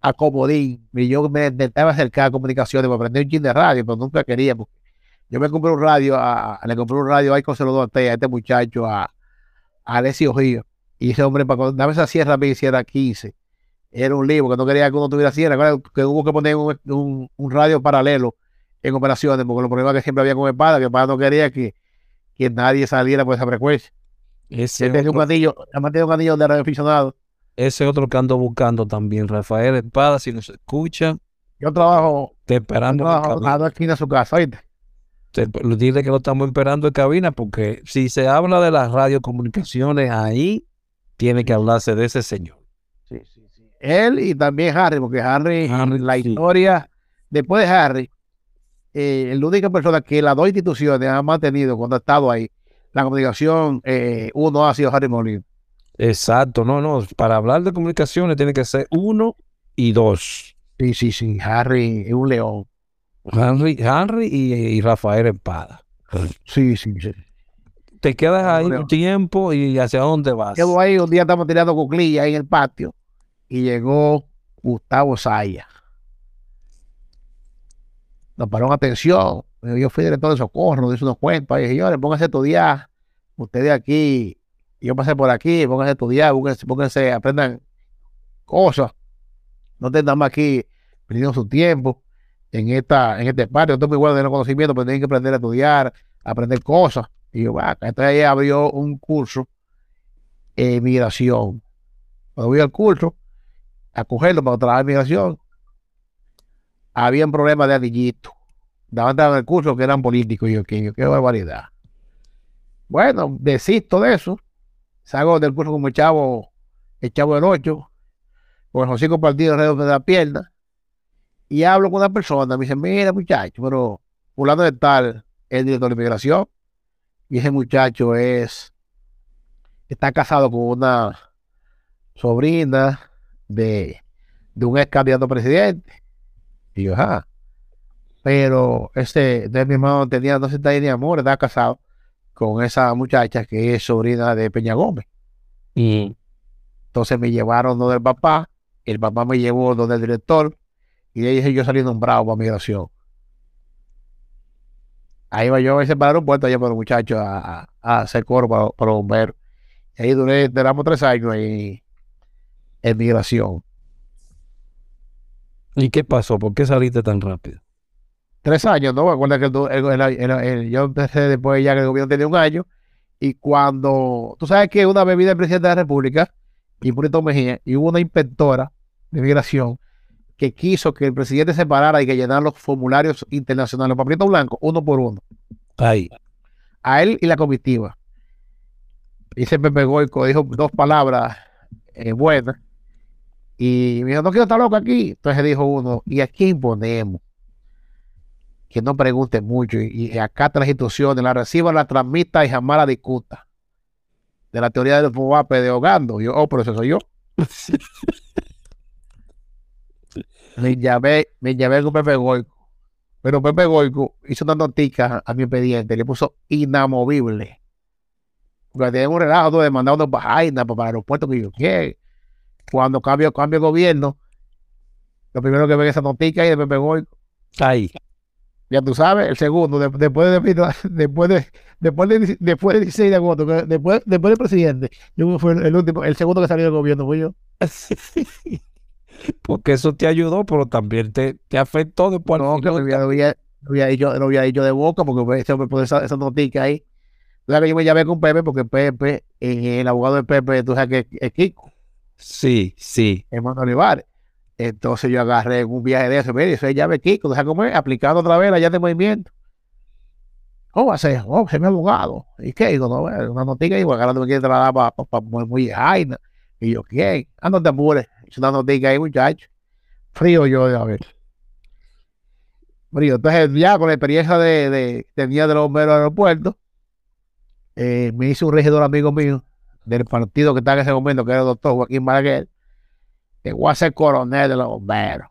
a Comodín, y yo me intentaba acercar a comunicaciones para aprender un chin de radio, pero nunca quería, porque yo me compré un radio, a, a- le compré un radio ahí con celular a este muchacho, a, a Alessio Río, y ese hombre, para cuando dame esa sierra, me hiciera 15, era un libro que no quería que uno tuviera sierra, que hubo que poner un, un- un radio paralelo en operaciones, porque los problemas que siempre había con Espada, que Espada no quería que, que nadie saliera por esa frecuencia. Ese Él tenía un otro, anillo, además tenía un anillo de radioaficionado. ese otro que ando buscando también, Rafael Espada, si nos escucha, Yo trabajo, te esperando en trabajo de su casa, ¿oíste? Te- Dile que lo estamos esperando en cabina, porque si se habla de las radiocomunicaciones ahí, tiene que hablarse de ese señor. Sí, sí, sí. Él y también Harry, porque Harry, Harry, la sí. historia, después de Harry, eh, la única persona que las dos instituciones han mantenido cuando ha estado ahí, la comunicación, eh, uno ha sido Harry Molina. Exacto, no, no, para hablar de comunicaciones tiene que ser uno y dos. Sí, sí, sí, Harry es un león. Henry, Henry y, y Rafael Espada. Sí, sí, sí. Te quedas ahí un tiempo y hacia dónde vas. Quedó ahí, un día estamos tirando cuclillas ahí en el patio y llegó Gustavo Saya. Nos paró en atención. Yo fui director de socorro, nos hizo unos cuentos. Dije, señores, pónganse a estudiar. Ustedes aquí, yo pasé por aquí, pónganse a estudiar, pónganse, pónganse, aprendan cosas. No más aquí perdiendo su tiempo en esta, en este patio. Estoy muy bueno de los conocimientos, pero tienen que aprender a estudiar, aprender cosas. Y yo, va, entonces ahí abrió un curso eh, migración. Cuando voy al curso, a cogerlo para trabajar en migración, había un problema de anillito. Daban en el curso que eran políticos. Y yo, qué, qué barbaridad. Bueno, desisto de eso. Salgo del curso como el chavo, el chavo del 8, con el hocico partido alrededor de la pierna. Y hablo con una persona. Me dice, mira, muchacho, pero fulano de tal el director de migración. Y ese muchacho es está casado con una sobrina de, de un ex candidato a presidente. Y yo, ajá. pero este de mi hermano tenía, no se está ni amor, estaba casado con esa muchacha que es sobrina de Peña Gómez. Y Entonces me llevaron donde el papá, el papá me llevó donde el director, y de ahí dije yo salí nombrado para migración. Ahí iba yo a veces para el aeropuerto, allá para los muchachos a, a- a hacer coro para, para los bomberos. Y ahí duré, duramos tres años ahí en migración. ¿Y qué pasó? ¿Por qué saliste tan rápido? Tres años, ¿no? Recuerda que el- el- el- yo empecé después ya que el gobierno tenía un año. Y cuando, tú sabes que una bebida del presidente de la República, Hipólito Mejía, y hubo una inspectora de migración que quiso que el presidente se parara y que llenara los formularios internacionales, los papelitos blancos, uno por uno, Ahí. a él y la comitiva. Me pegó y dijo dos palabras eh, buenas. Y me dijo, no quiero estar loco aquí. Entonces dijo uno, ¿y a quién ponemos? Que no pregunte mucho y, y acata las instrucciones, la reciba, la transmita y jamás la discuta. De la teoría del FUAPE de Hogando. Yo, oh, pero eso soy yo. Me llamé, me llamé con Pepe Goico. Pero Pepe Goico hizo una notica a mi expediente, le puso inamovible. Porque tenía un relajo de mandar unos vainas para el aeropuerto que yo quiero. Cuando cambio, cambio de gobierno, lo primero que ve es esa notica ahí de Pepe Goico. Ahí. Ya tú sabes, el segundo, de- después de después de después de después del 16 de agosto, después, después del presidente, yo fui el, el último, el segundo que salió del gobierno fui yo. Porque eso te ayudó, pero también te, te afectó después. No, que lo había, lo había- lo había lo de boca, porque pues, ese hombre pone esa, esa notica ahí. Que yo me llamé con Pepe, porque Pepe, eh, el abogado de Pepe, tú sabes que es Kiko, Sí, sí. hermano Olivares. Entonces yo agarré un viaje de eso, mire, eso es llave Kiko, deja comer, aplicando otra vez la llave de movimiento. ¿Cómo va a ser? Oh, es mi abogado. ¿Y qué? Digo, no, bueno, una notica y bueno, ahora me quiere trasladar para pa, pa, muy, muy jaina. Y yo, ¿quién? Ah, no te apures. Es una ahí, muchacho. Frío yo, a ver. Frío. Entonces, ya con la experiencia de, de tenía de los bomberos del aeropuerto, eh, me hizo un regidor amigo mío del partido que estaba en ese momento, que era el doctor Joaquín Balaguer, que voy a ser coronel de los bomberos.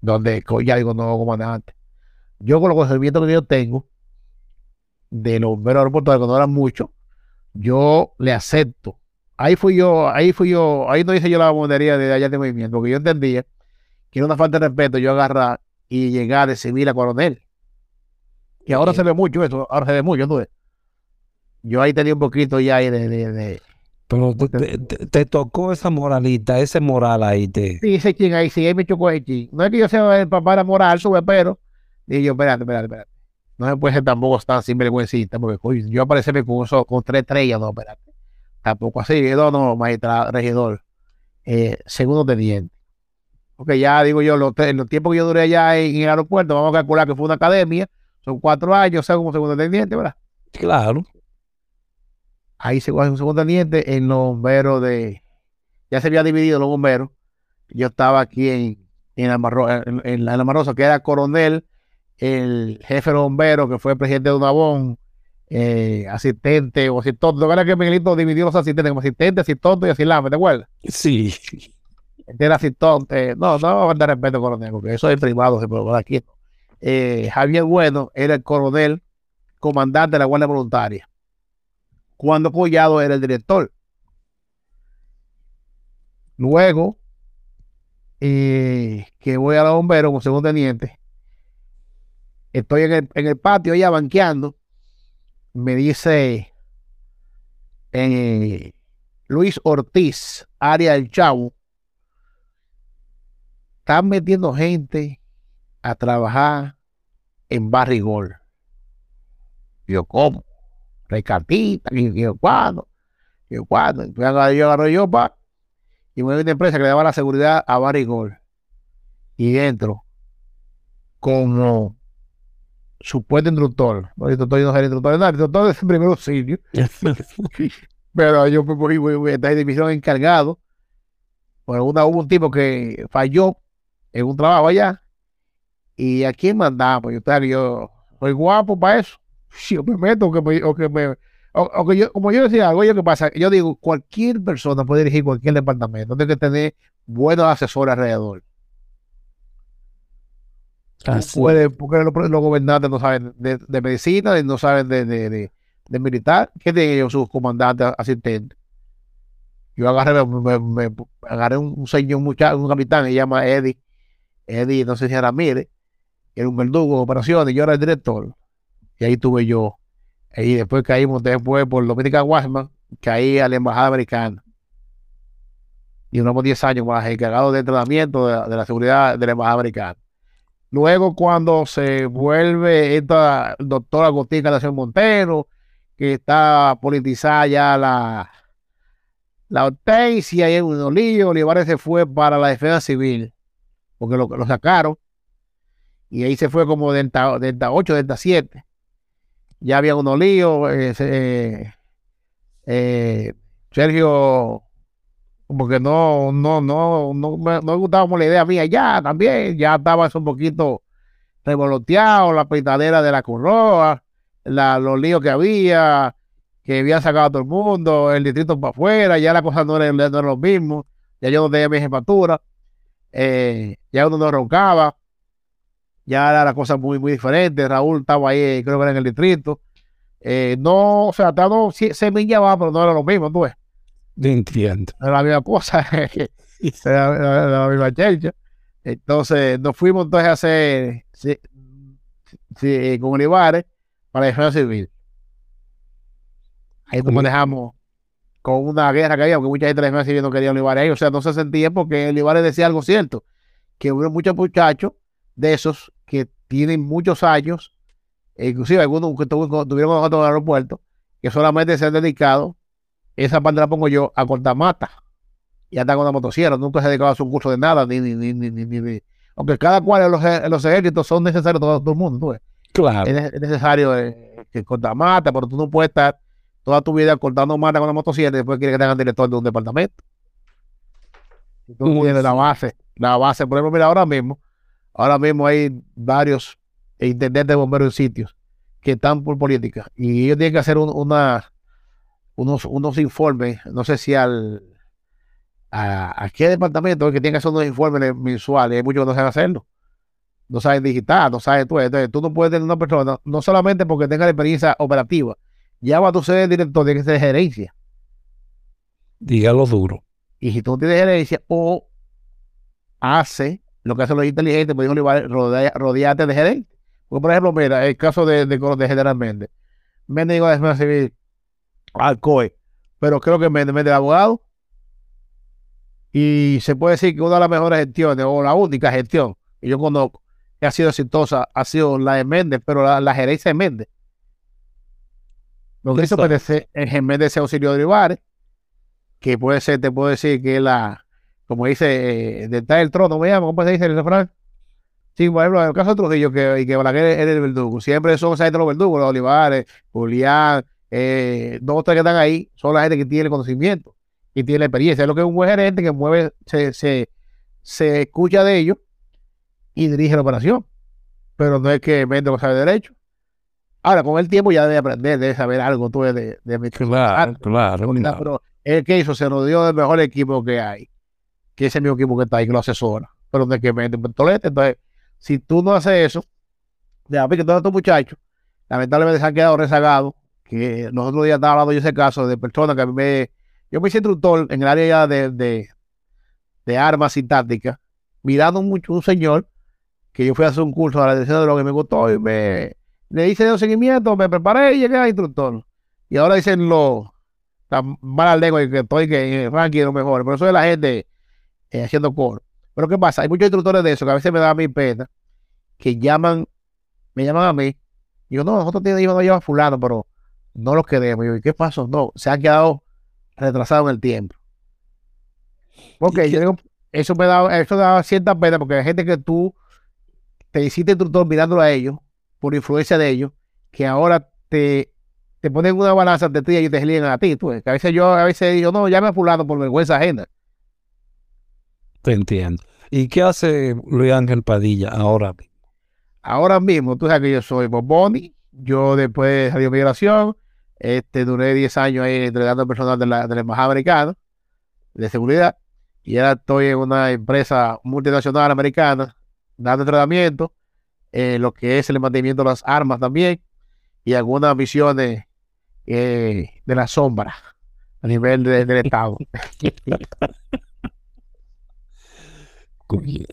Donde, ya digo, no, comandante. Yo con los conocimientos que yo tengo de los bomberos aeroportuarios, cuando eran muchos, yo le acepto. Ahí fui yo, ahí fui yo, ahí no hice yo la bombería de allá de movimiento, porque yo entendía que era una falta de respeto yo agarrar y llegar de civil a coronel. Y ahora Sí. se ve mucho eso, ahora se ve mucho, ¿no? Yo ahí tenía un poquito ya de, de, de- Pero te, te- tocó esa moralita, ese moral ahí. Te... Sí, ese chin ahí, sí, ahí me chocó ese chin. No es que yo sea el papá de la moral, sube, pero. Dije yo, espérate, espérate, espérate. No se puede ser tampoco tan sinvergüencita, porque coño, yo aparecerme con eso, con tres estrellas, no, espérate. Tampoco así, no, no, magistrado, regidor. Eh, segundo teniente. Porque ya digo yo, los, los tiempos que yo duré allá en, en el aeropuerto, vamos a calcular que fue una academia, son cuatro años, o sea, como segundo teniente, ¿verdad? Claro. ahí se coge un segundo teniente en los bomberos de. Ya se había dividido los bomberos. Yo estaba aquí en, en, Almarro- en, en Almarosa, que era coronel, el jefe de los bomberos, que fue presidente de Unabón, eh, asistente o asistente. ¿No era que Miguelito dividió los asistentes como asistente, asistente y asilame, ¿te acuerdas? Sí. Este era asistente. No, no vamos a dar respeto, coronel, porque eso es privado, se puede aquí. Eh, Javier Bueno era el coronel, comandante de la Guardia Voluntaria. Cuando Collado era el director. Luego, eh, que voy a la bombero como segundo teniente, estoy en el, en el patio allá banqueando. Me dice eh, Luis Ortiz, área del Chavo, están metiendo gente a trabajar en Barrigol. Yo, ¿cómo? Rescatista, y yo, ¿cuándo? Yo, ¿cuándo? Yo agarré yo, pa, y me voy a una empresa que le daba la seguridad a Barrigol. Y entro como supuesto instructor. No, el instructor yo no soy el instructor de nada, el instructor es el primer auxilio. Pero yo me fui, esta división encargado. Bueno, una, hubo un tipo que falló en un trabajo allá. ¿Y a quién mandamos? Yo, tal, yo soy guapo para eso. Si yo me meto, o que me, o que me, o, o que yo, como yo decía algo, yo que pasa, yo digo, cualquier persona puede dirigir cualquier departamento, tiene que tener buenos asesores alrededor. Puede, porque los, los gobernantes no saben de, de medicina, no saben de, de, de- de militar. ¿Qué tienen ellos sus comandantes asistentes? Yo agarré, me, me- me- agarré un, un señor, un muchacho, un capitán, se llama Eddie, Eddie, no sé si era Ramírez, era un verdugo de operaciones, yo era el director. Y ahí tuve yo. Y después caímos después por Dominica Guasman, caí a la embajada americana. Y duramos 10 años más encargado de entrenamiento de la seguridad de la embajada americana. Luego, cuando se vuelve esta doctora Agustín Nación Montero, que está politizada ya la, la hortensia y un lío, Olivares se fue para la defensa civil, porque lo, lo sacaron. Y ahí se fue como delta, delta 8, delta 7. Ya había unos líos. eh, eh, eh, Sergio, como que no, no, no, no, me, no me gustaba como la idea mía ya también. Ya estaba eso un poquito revoloteado, la pitadera de la Corroa, la, los líos que había, que habían sacado a todo el mundo, el distrito para afuera, ya la cosa no era, no era lo mismo. Ya yo no tenía mi jefatura, eh, ya uno no roncaba, ya era la cosa muy, muy diferente. Raúl estaba ahí, creo que era en el distrito. Eh, no, o sea, estaba sí, semilla va, pero no era lo mismo, tú ves. Entiendo. Era la misma cosa, era, era la misma chelcha. Entonces, nos fuimos entonces a hacer sí, sí, con Olivares para la defensa civil. Ahí nos manejamos con una guerra que había, porque mucha gente de la defensa civil no quería Olivares ahí, o sea, no se sentía porque Olivares decía algo cierto, que hubo muchos muchachos de esos que tienen muchos años, inclusive algunos que tuvieron con nosotros en el aeropuerto, que solamente se han dedicado, esa parte la pongo yo, a cortar mata. Y andan con la motosierra, nunca se ha dedicado a hacer un curso de nada, ni, ni, ni, ni, ni, ni- ni- aunque cada cual en los, los ejércitos son necesarios todo, todo el mundo, tú ves. Claro. Es, ne- es necesario eh, que cortar mata, pero tú no puedes estar toda tu vida cortando mata con la motosierra y después quieres que te hagan director de un departamento. Tú tienes la base, la base, por ejemplo, mira, ahora mismo, ahora mismo hay varios intendentes de bomberos en sitios que están por política y ellos tienen que hacer un- una, unos, unos informes, no sé si al a, a qué departamento es que tienen que hacer unos informes mensuales, hay muchos que no saben hacerlo no saben digital, no saben tú. Entonces, tú no puedes tener una persona, no solamente porque tenga la experiencia operativa, ya va a tu ser el director, tiene que ser de gerencia. Dígalo duro. Y si tú no tienes gerencia, o hace lo que hacen los inteligentes, pues rodea- rodeate de gerente. Porque, por ejemplo, mira, el caso de, de, de General Méndez. Méndez dijo a civil al COE, pero creo que Méndez, Méndez es abogado. Y se puede decir que una de las mejores gestiones, o la única gestión que yo conozco, que ha sido exitosa, ha sido la de Méndez, pero la, la gerencia de Méndez. Lo que hizo. Méndez, es Méndez auxilio de Olivares, que puede ser, te puedo decir que es la, como dice, eh, de estar el trono, me llama, ¿cómo se dice el refrán? Sí, por ejemplo, en el caso de Trujillo, que, y que Balaguer era el verdugo, siempre son esa gente los verdugos, los Olivares, Julián, eh, dos o tres que están ahí, son la gente que tiene conocimiento y tiene la experiencia. Es lo que es un buen gerente que mueve, se, se, se escucha de ellos y dirige la operación. Pero no es que Méndez no sabe derecho. Ahora, con el tiempo ya debe aprender, debe saber algo tú de, de, de Claro, claro. Claro. pero el que hizo se rodeó del mejor equipo que hay, que es el mismo equipo que está ahí, que lo asesora, pero no es que mete un tolete. Entonces, si tú no haces eso, ya vi que todos estos muchachos, lamentablemente se han quedado rezagados, que los otros días estaba hablando yo ese caso de personas que a mí me, yo me hice instructor en el área de, de, de armas y tácticas, mirando mucho un señor que yo fui a hacer un curso a la dirección de lo que me gustó y me le hice un seguimiento, me preparé y llegué a instructor. Y ahora dicen los tan mala lengua y que estoy que en ranking lo mejor, pero eso es la gente eh, haciendo coro. Pero ¿qué pasa? Hay muchos instructores de eso que a veces me da mi pena, que llaman, me llaman a mí, y yo, no, nosotros tenemos no llevan fulano, pero no los queremos. Y yo, ¿y qué pasó? No, se han quedado retrasados en el tiempo. Porque ¿Y yo digo, eso me da, eso da cierta pena, porque hay gente que tú te hiciste instructor mirándolo a ellos, por influencia de ellos, que ahora te, te ponen una balanza ante ti y te lían a ti. Tú, que a veces yo, a veces digo, no, llame a fulano por vergüenza ajena. Te entiendo. ¿Y qué hace Luis Ángel Padilla ahora? Ahora mismo, tú sabes que yo soy Boboni, yo después de Radio Migración, este, duré 10 años ahí entregando personal de la, de la Embajada Americana de seguridad y ahora estoy en una empresa multinacional americana dando entrenamiento eh, lo que es el mantenimiento de las armas también y algunas misiones eh, de la sombra a nivel de- del Estado.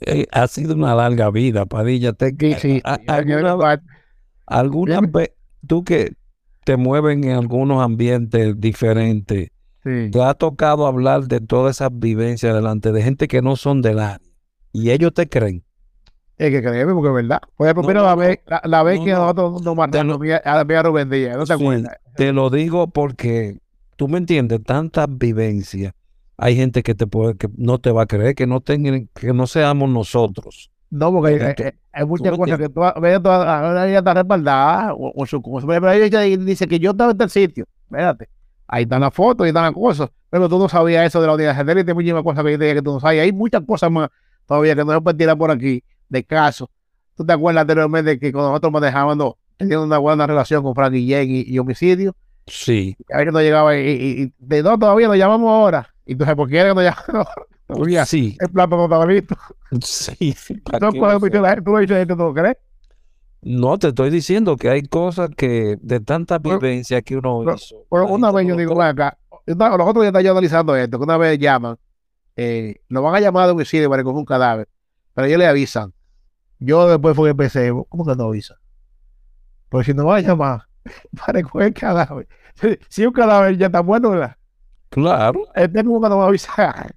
Eh, Ha sido una larga vida, Padilla. Te, Sí, sí, a- alguna- tú que te mueven en algunos ambientes diferentes, sí. te ha tocado hablar de todas esas vivencias delante de gente que no son del área y ellos te creen. Es que créeme, porque es verdad. Por ejemplo, No, no, la vez, la, la vez No, que no. nosotros nos matamos a Rubén Díaz, ¿no te Sí, acuerdas? Te lo digo porque tú me entiendes, tantas vivencias. Hay gente que te puede, que no te va a creer, que no tengan, que no seamos nosotros. No, porque hay, hay muchas cosas que tú ves, ahora ella está respaldada, o, o su. Pero ella dice que yo estaba en tal sitio. Espérate. Ahí están las fotos, ahí están las cosas. Pero tú no sabías eso de la unidad de satélite, muchísimas cosas que, tú no sabías. Hay muchas cosas más todavía que no se pueden tirar por aquí de casos. ¿Tú te acuerdas anteriormente que cuando nosotros manejábamos, teníamos una buena relación con Frank Guillén y, y homicidio? Sí. A ver que nos llegaba y, y- y de no, todavía nos llamamos ahora. Y entonces, ¿por qué era que nos llamamos ahora? Todavía Sí. el plato no estaba listo. Sí. ¿para No sé? decir la gente, tú lo dices, ¿tú no crees? No, te estoy diciendo que hay cosas que de tanta vivencia que uno pero- hizo. Pero una vez yo digo, ven acá, los otros días yo analizando esto, que una vez llaman, eh, lo van a llamar de homicidio para recoger un cadáver, pero ellos le avisan. Yo después fue que empecé, ¿cómo que no avisan? Porque si no van a llamar para recoger el cadáver, si un cadáver ya está muerto, ¿verdad? Claro. Este nunca nos va a avisar.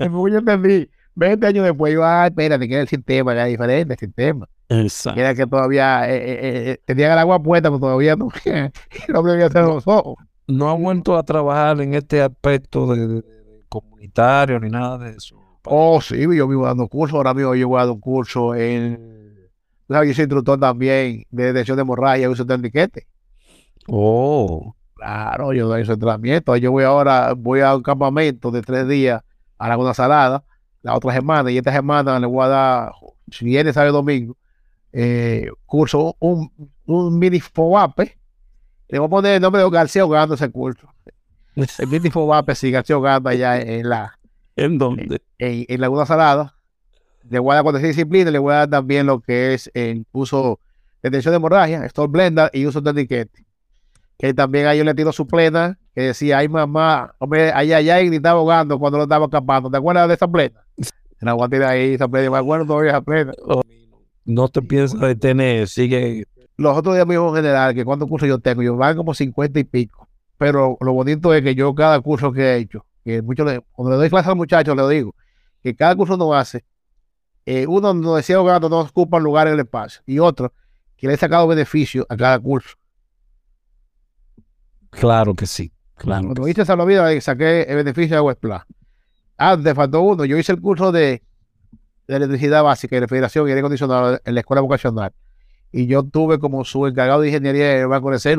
Yo entendí, 20 años después, yo, ah, espérate, que era el sistema, era diferente el sistema. Exacto. Era que todavía eh, eh, eh, tenía el agua puesta, pero todavía no, no me había cerrado los ojos. No ha vuelto a trabajar en este aspecto de, comunitario ni nada de eso. Oh, sí, yo vivo dando cursos. Ahora mismo yo voy a dar un curso en. sabes, Yo soy instructor también de detección de hemorragia y uso de etiquete. Oh, Claro, yo doy ese entrenamiento. Yo voy ahora, voy a un campamento de tres días a Laguna Salada, la otra semana, y esta semana le voy a dar, si viene, sábado domingo, eh, curso, un, un mini FOAPE. Le voy a poner el nombre de García Ogando ese curso. El mini FOAPE, sí, García Ogando allá en la, ¿en dónde? en, en Laguna Salada. Le voy a dar cuando disciplina, le voy a dar también lo que es el uso de tensión de hemorragia, store blender y uso de etiquete. Que también ahí yo le tiro su plena, que decía, ay mamá, hombre, allá, allá, y gritaba ahogando cuando lo estaba escapando. ¿Te acuerdas de esa plena? La voy a tirar ahí, esa plena, me acuerdo todavía esa plena. No te piensas detener, sigue. Los otros días me en general que cuántos cursos yo tengo, yo van como 50 y pico. Pero lo bonito es que yo cada curso que he hecho, que mucho le- cuando le doy clase a los muchachos, le digo que cada curso no hace, eh, uno nos decía ahogando, no ocupa lugar en el espacio, y otro, que le he sacado beneficio a cada curso. Claro que sí. Claro. Cuando hice salvavidas, le saqué el beneficio a Westplan. Ah, te faltó uno. Yo hice el curso de, de electricidad básica y refrigeración y aire acondicionado en la escuela vocacional. Y yo tuve como su encargado de ingeniería en el Banco de sí.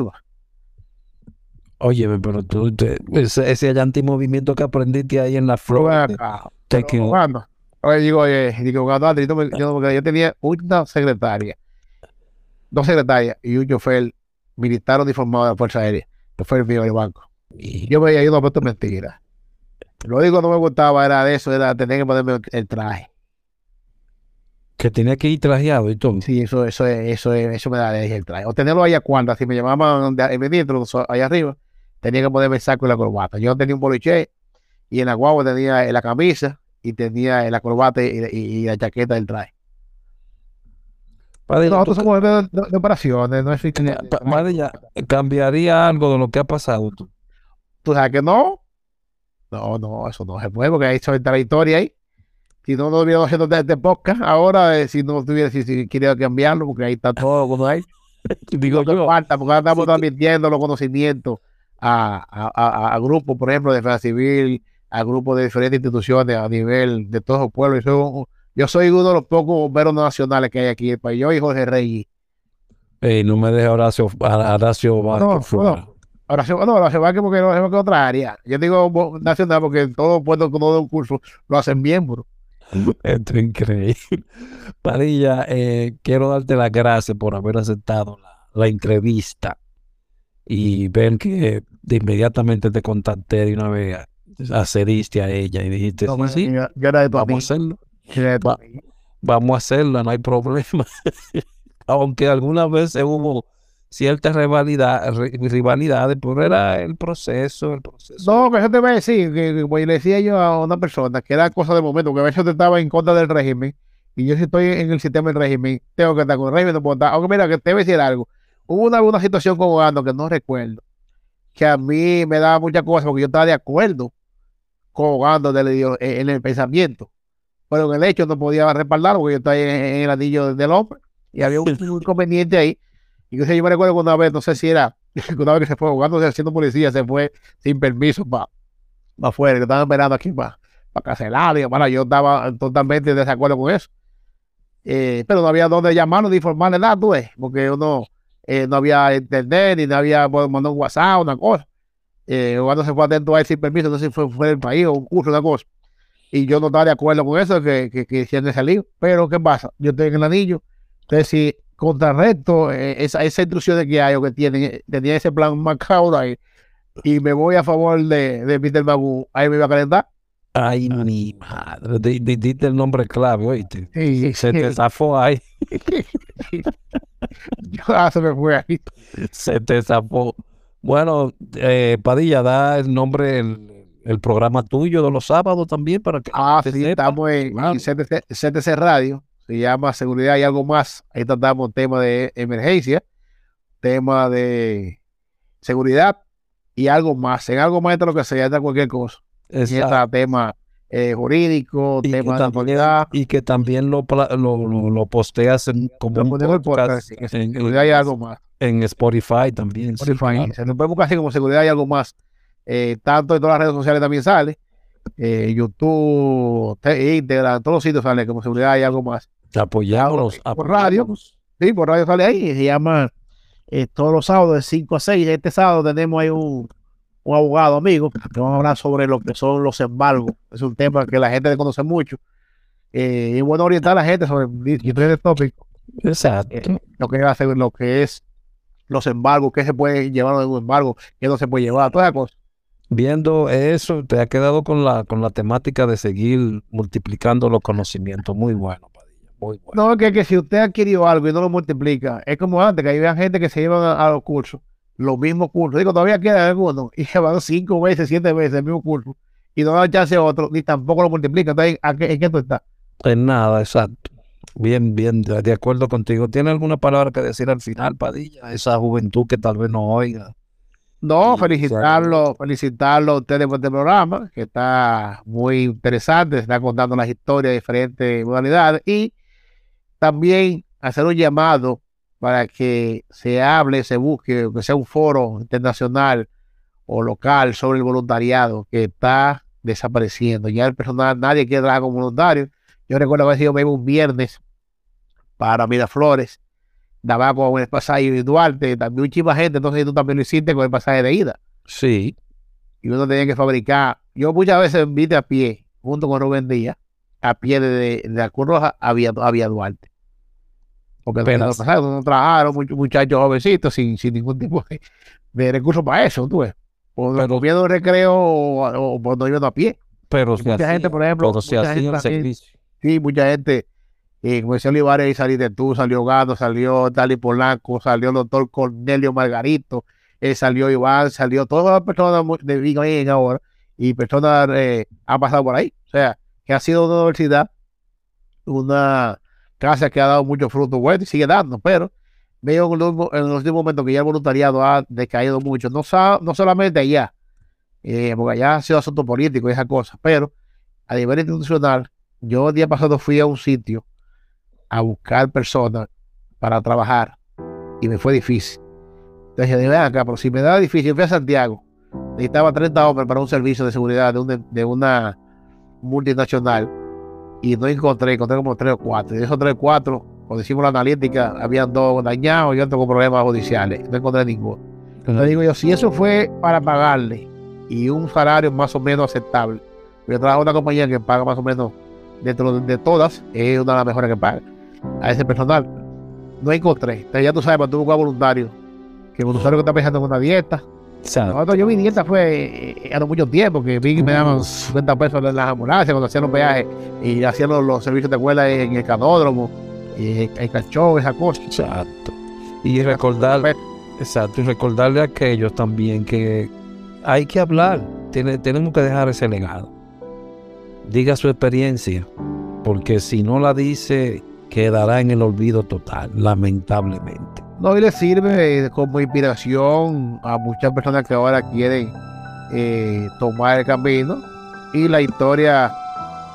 Óyeme, pero tú, te- ese, ese antimovimiento que aprendiste ahí en la flor, te quedó- Wanda, Oye, digo, digo, Andri, yo, me- yo, tenía una secretaria, dos secretarias y un chofer militar uniformado de la Fuerza Aérea, el mío del banco. Yo veía ahí una puesto mentira. Lo único que no me gustaba era de eso, era tener que ponerme el traje. que tenía que ir trajeado y todo. Sí, eso, eso, es- eso, es- eso me da el traje. O tenerlo ahí a cuanda, si me llamaban en ministro, so- allá arriba, tenía que ponerme el saco y la corbata. Yo tenía un boliche y en la guagua tenía la camisa y tenía la corbata y, y- y la chaqueta del traje. Padre, Nosotros somos de, de- de operaciones, no pa- Padre, ya, ¿cambiaría algo de lo que ha pasado tú? ¿Tú sabes que no? No, no, eso no se puede, porque ahí la historia ahí. Si no, no hubiera haciendo de podcast, ahora eh, si no tuviera, si, si quería cambiarlo, porque ahí está todo como hay. Digo No falta, porque ahora estamos transmitiendo los conocimientos a, a, a- a grupos, por ejemplo, de defensa civil, a grupos de diferentes instituciones a nivel de todos los pueblos. Yo, yo soy uno de los pocos bomberos nacionales que hay aquí en el país. Yo y Jorge Rey. Ey, no me dejes Horacio, a- Horacio Vázquez no. Ahora se, no, va que porque no se va que otra área. Yo digo nacional porque que uno da un curso lo hacen bien, bro. Esto es increíble. Padilla, eh, quiero darte las gracias por haber aceptado la, la entrevista y ver que de inmediatamente te contacté de una vez, accediste a ella y dijiste, No, sí, yo- yo era de vamos a hacerlo, va- vamos a hacerlo, no hay problema. aunque algunas veces hubo ciertas rivalidad, ri- rivalidades, pero era el proceso, el proceso. No, que eso te voy a decir, que, que como le decía yo a una persona, que era cosa de momento, que a veces yo estaba en contra del régimen, y yo si estoy en el sistema del régimen, tengo que estar con el régimen, no puedo estar. Aunque mira, que te voy a decir algo. Hubo una, una situación con Ogando que no recuerdo, que a mí me daba muchas cosas, porque yo estaba de acuerdo con Ogando del ideo- en, en el pensamiento, pero en el hecho no podía respaldar, porque yo estaba en, en el anillo del hombre, y había un, un inconveniente ahí. Incluso yo me recuerdo que una vez, no sé si era, una vez que se fue jugando, siendo policía, se fue sin permiso para afuera, que estaban esperando aquí para cancelar. Y bueno, yo estaba totalmente en desacuerdo con eso. Eh, pero no había dónde llamarlo ni informarle nada, tú porque uno eh, no había internet, ni no había pues, mandado un WhatsApp, una cosa. Eh, cuando se fue atento a sin permiso, no sé si fue fuera del país o un curso, una cosa. Y yo no estaba de acuerdo con eso, que, que, que lío. Pero, ¿qué pasa? Yo estoy en el anillo. Entonces, si contrarresto eh, esa, esa instrucciones que hay o que tienen, eh, tenía ese plan macabro ahí, y me voy a favor de, de Peter Magoo, ahí me iba a calentar. Ay, mi madre, di- di- diste el nombre clave, oíste. Sí, Se te zafó ahí, Yo, ah, se me fue ahí. se te zafó. Bueno, eh, Padilla, da el nombre, el, el programa tuyo de los sábados también para que Ah, sí, sepa. estamos en, Claro. en CTC, CTC Radio, se llama Seguridad y algo más. Ahí tratamos tema de emergencia, tema de seguridad y algo más. En algo más de lo que sea, de cualquier cosa. Y Exacto. está tema eh, jurídico, Y tema de autoridad. y que también lo, lo, lo, lo posteas en, como Lo un en podcast podcast, sí, en, seguridad y algo más. en Spotify también. sí, Spotify. claro. Se nos puede buscar así como seguridad y algo más. Eh, tanto en todas las redes sociales también sale. Eh, YouTube, Instagram, todos los sitios sale como seguridad y algo más. Apoyámonos, por radio. apoyámonos. Sí, por radio sale ahí. Se llama eh, todos los sábados de 5 a 6. Este sábado tenemos ahí un, un abogado amigo que vamos a hablar sobre lo que son los embargos. Es un tema que la gente desconoce mucho. Eh, y es bueno orientar a la gente sobre diferentes tópicos. Exacto. eh, lo que hace, lo que es los embargos, qué se puede llevar en un embargo, qué no se puede llevar, todas esas cosas. Viendo eso, te ha quedado con la, con la temática de seguir multiplicando los conocimientos. Muy bueno, Padilla. Muy bueno. No, que, que si usted adquirió algo y no lo multiplica, es como antes, que había gente que se llevan a, a los cursos, los mismos cursos. Digo, todavía quedan algunos y llevan cinco veces, siete veces el mismo curso y no dan chance a otro, ni tampoco lo multiplica. Entonces, ¿a qué- ¿en qué tú estás? En nada, exacto. Bien, bien, de acuerdo contigo. ¿Tiene alguna palabra que decir al final, Padilla? Esa juventud que tal vez no oiga. No, felicitarlo, felicitarlo a ustedes por este programa, que está muy interesante, está contando las historias de diferentes modalidades y también hacer un llamado para que se hable, se busque, que sea un foro internacional o local sobre el voluntariado que está desapareciendo. Ya el personal, nadie quiere trabajar como voluntario. Yo recuerdo haber sido un viernes para Miraflores, daba con el pasaje de Duarte, también muchísima gente, entonces tú también lo hiciste con el pasaje de ida. Sí, Y uno tenía que fabricar. Yo muchas veces vine a pie, junto con Rubén Díaz, a pie de, de, de la Cruz Roja a Vía, a Vía Duarte. Porque Apenas. los pasajes no trabajaron, muchos muchachos jovencitos sin, sin ningún tipo de, de recursos para eso, tú ves. O Pero- comiendo recreo o, o cuando iban a pie. pero se mucha hacía, gente, por ejemplo, pero mucha hacía gente el servicio. Sí, mucha gente, como decía Olivares, ahí salí de tú, salió Gado, salió Dali Polanco, salió el doctor Cornelio Margarito, eh, salió Iván, salió todas las personas de Big ahora, y personas eh, han pasado por ahí. O sea, que ha sido una universidad, una casa que ha dado muchos frutos buenos y sigue dando, pero veo en los, últimos momentos que ya el voluntariado ha decaído mucho, no, no solamente allá, eh, porque allá ha sido asunto político y esas cosas, pero a nivel institucional, yo el día pasado fui a un sitio a buscar personas para trabajar y me fue difícil. Entonces dije, acá, pero si me da difícil, yo fui a Santiago, necesitaba 30 hombres para un servicio de seguridad de, un- de una multinacional y no encontré, encontré como 3 o 4. Y de esos 3 o 4, cuando hicimos la analítica, habían dos dañados y otro con problemas judiciales. No encontré ninguno. Entonces digo yo, si eso fue para pagarle y un salario más o menos aceptable, yo trabajo en una compañía que paga más o menos dentro de, de todas, es una de las mejores que paga a ese personal. No encontré. Entonces ya tú sabes, cuando tú buscas voluntario, que el voluntario que está pensando en una dieta. Yo mi dieta fue eh, hace mucho tiempo, que vi que me daban 50 pesos en las ambulancias cuando hacían los peajes y hacían los, los servicios de escuela en el canódromo. eh, el cachorro, esa cosa. Exacto. Y recordar, exacto, y recordarle a aquellos también que hay que hablar, tiene- tenemos que dejar ese legado. Diga su experiencia, porque si no la dice, quedará en el olvido total, lamentablemente. No, y le sirve como inspiración a muchas personas que ahora quieren eh, tomar el camino. Y la historia,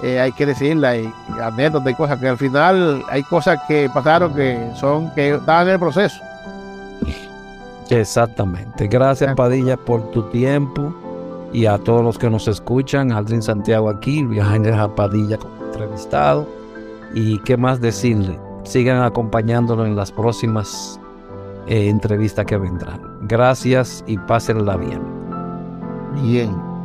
eh, hay que decirla, hay anécdotas y cosas que al final hay cosas que pasaron que son que estaban en el proceso. Exactamente. Gracias Padilla por tu tiempo y a todos los que nos escuchan. Aldrin Santiago aquí, Viajanger Padilla como entrevistado. Y qué más decirle, sigan acompañándonos en las próximas eh, entrevistas que vendrán. Gracias y pásenla bien. Bien.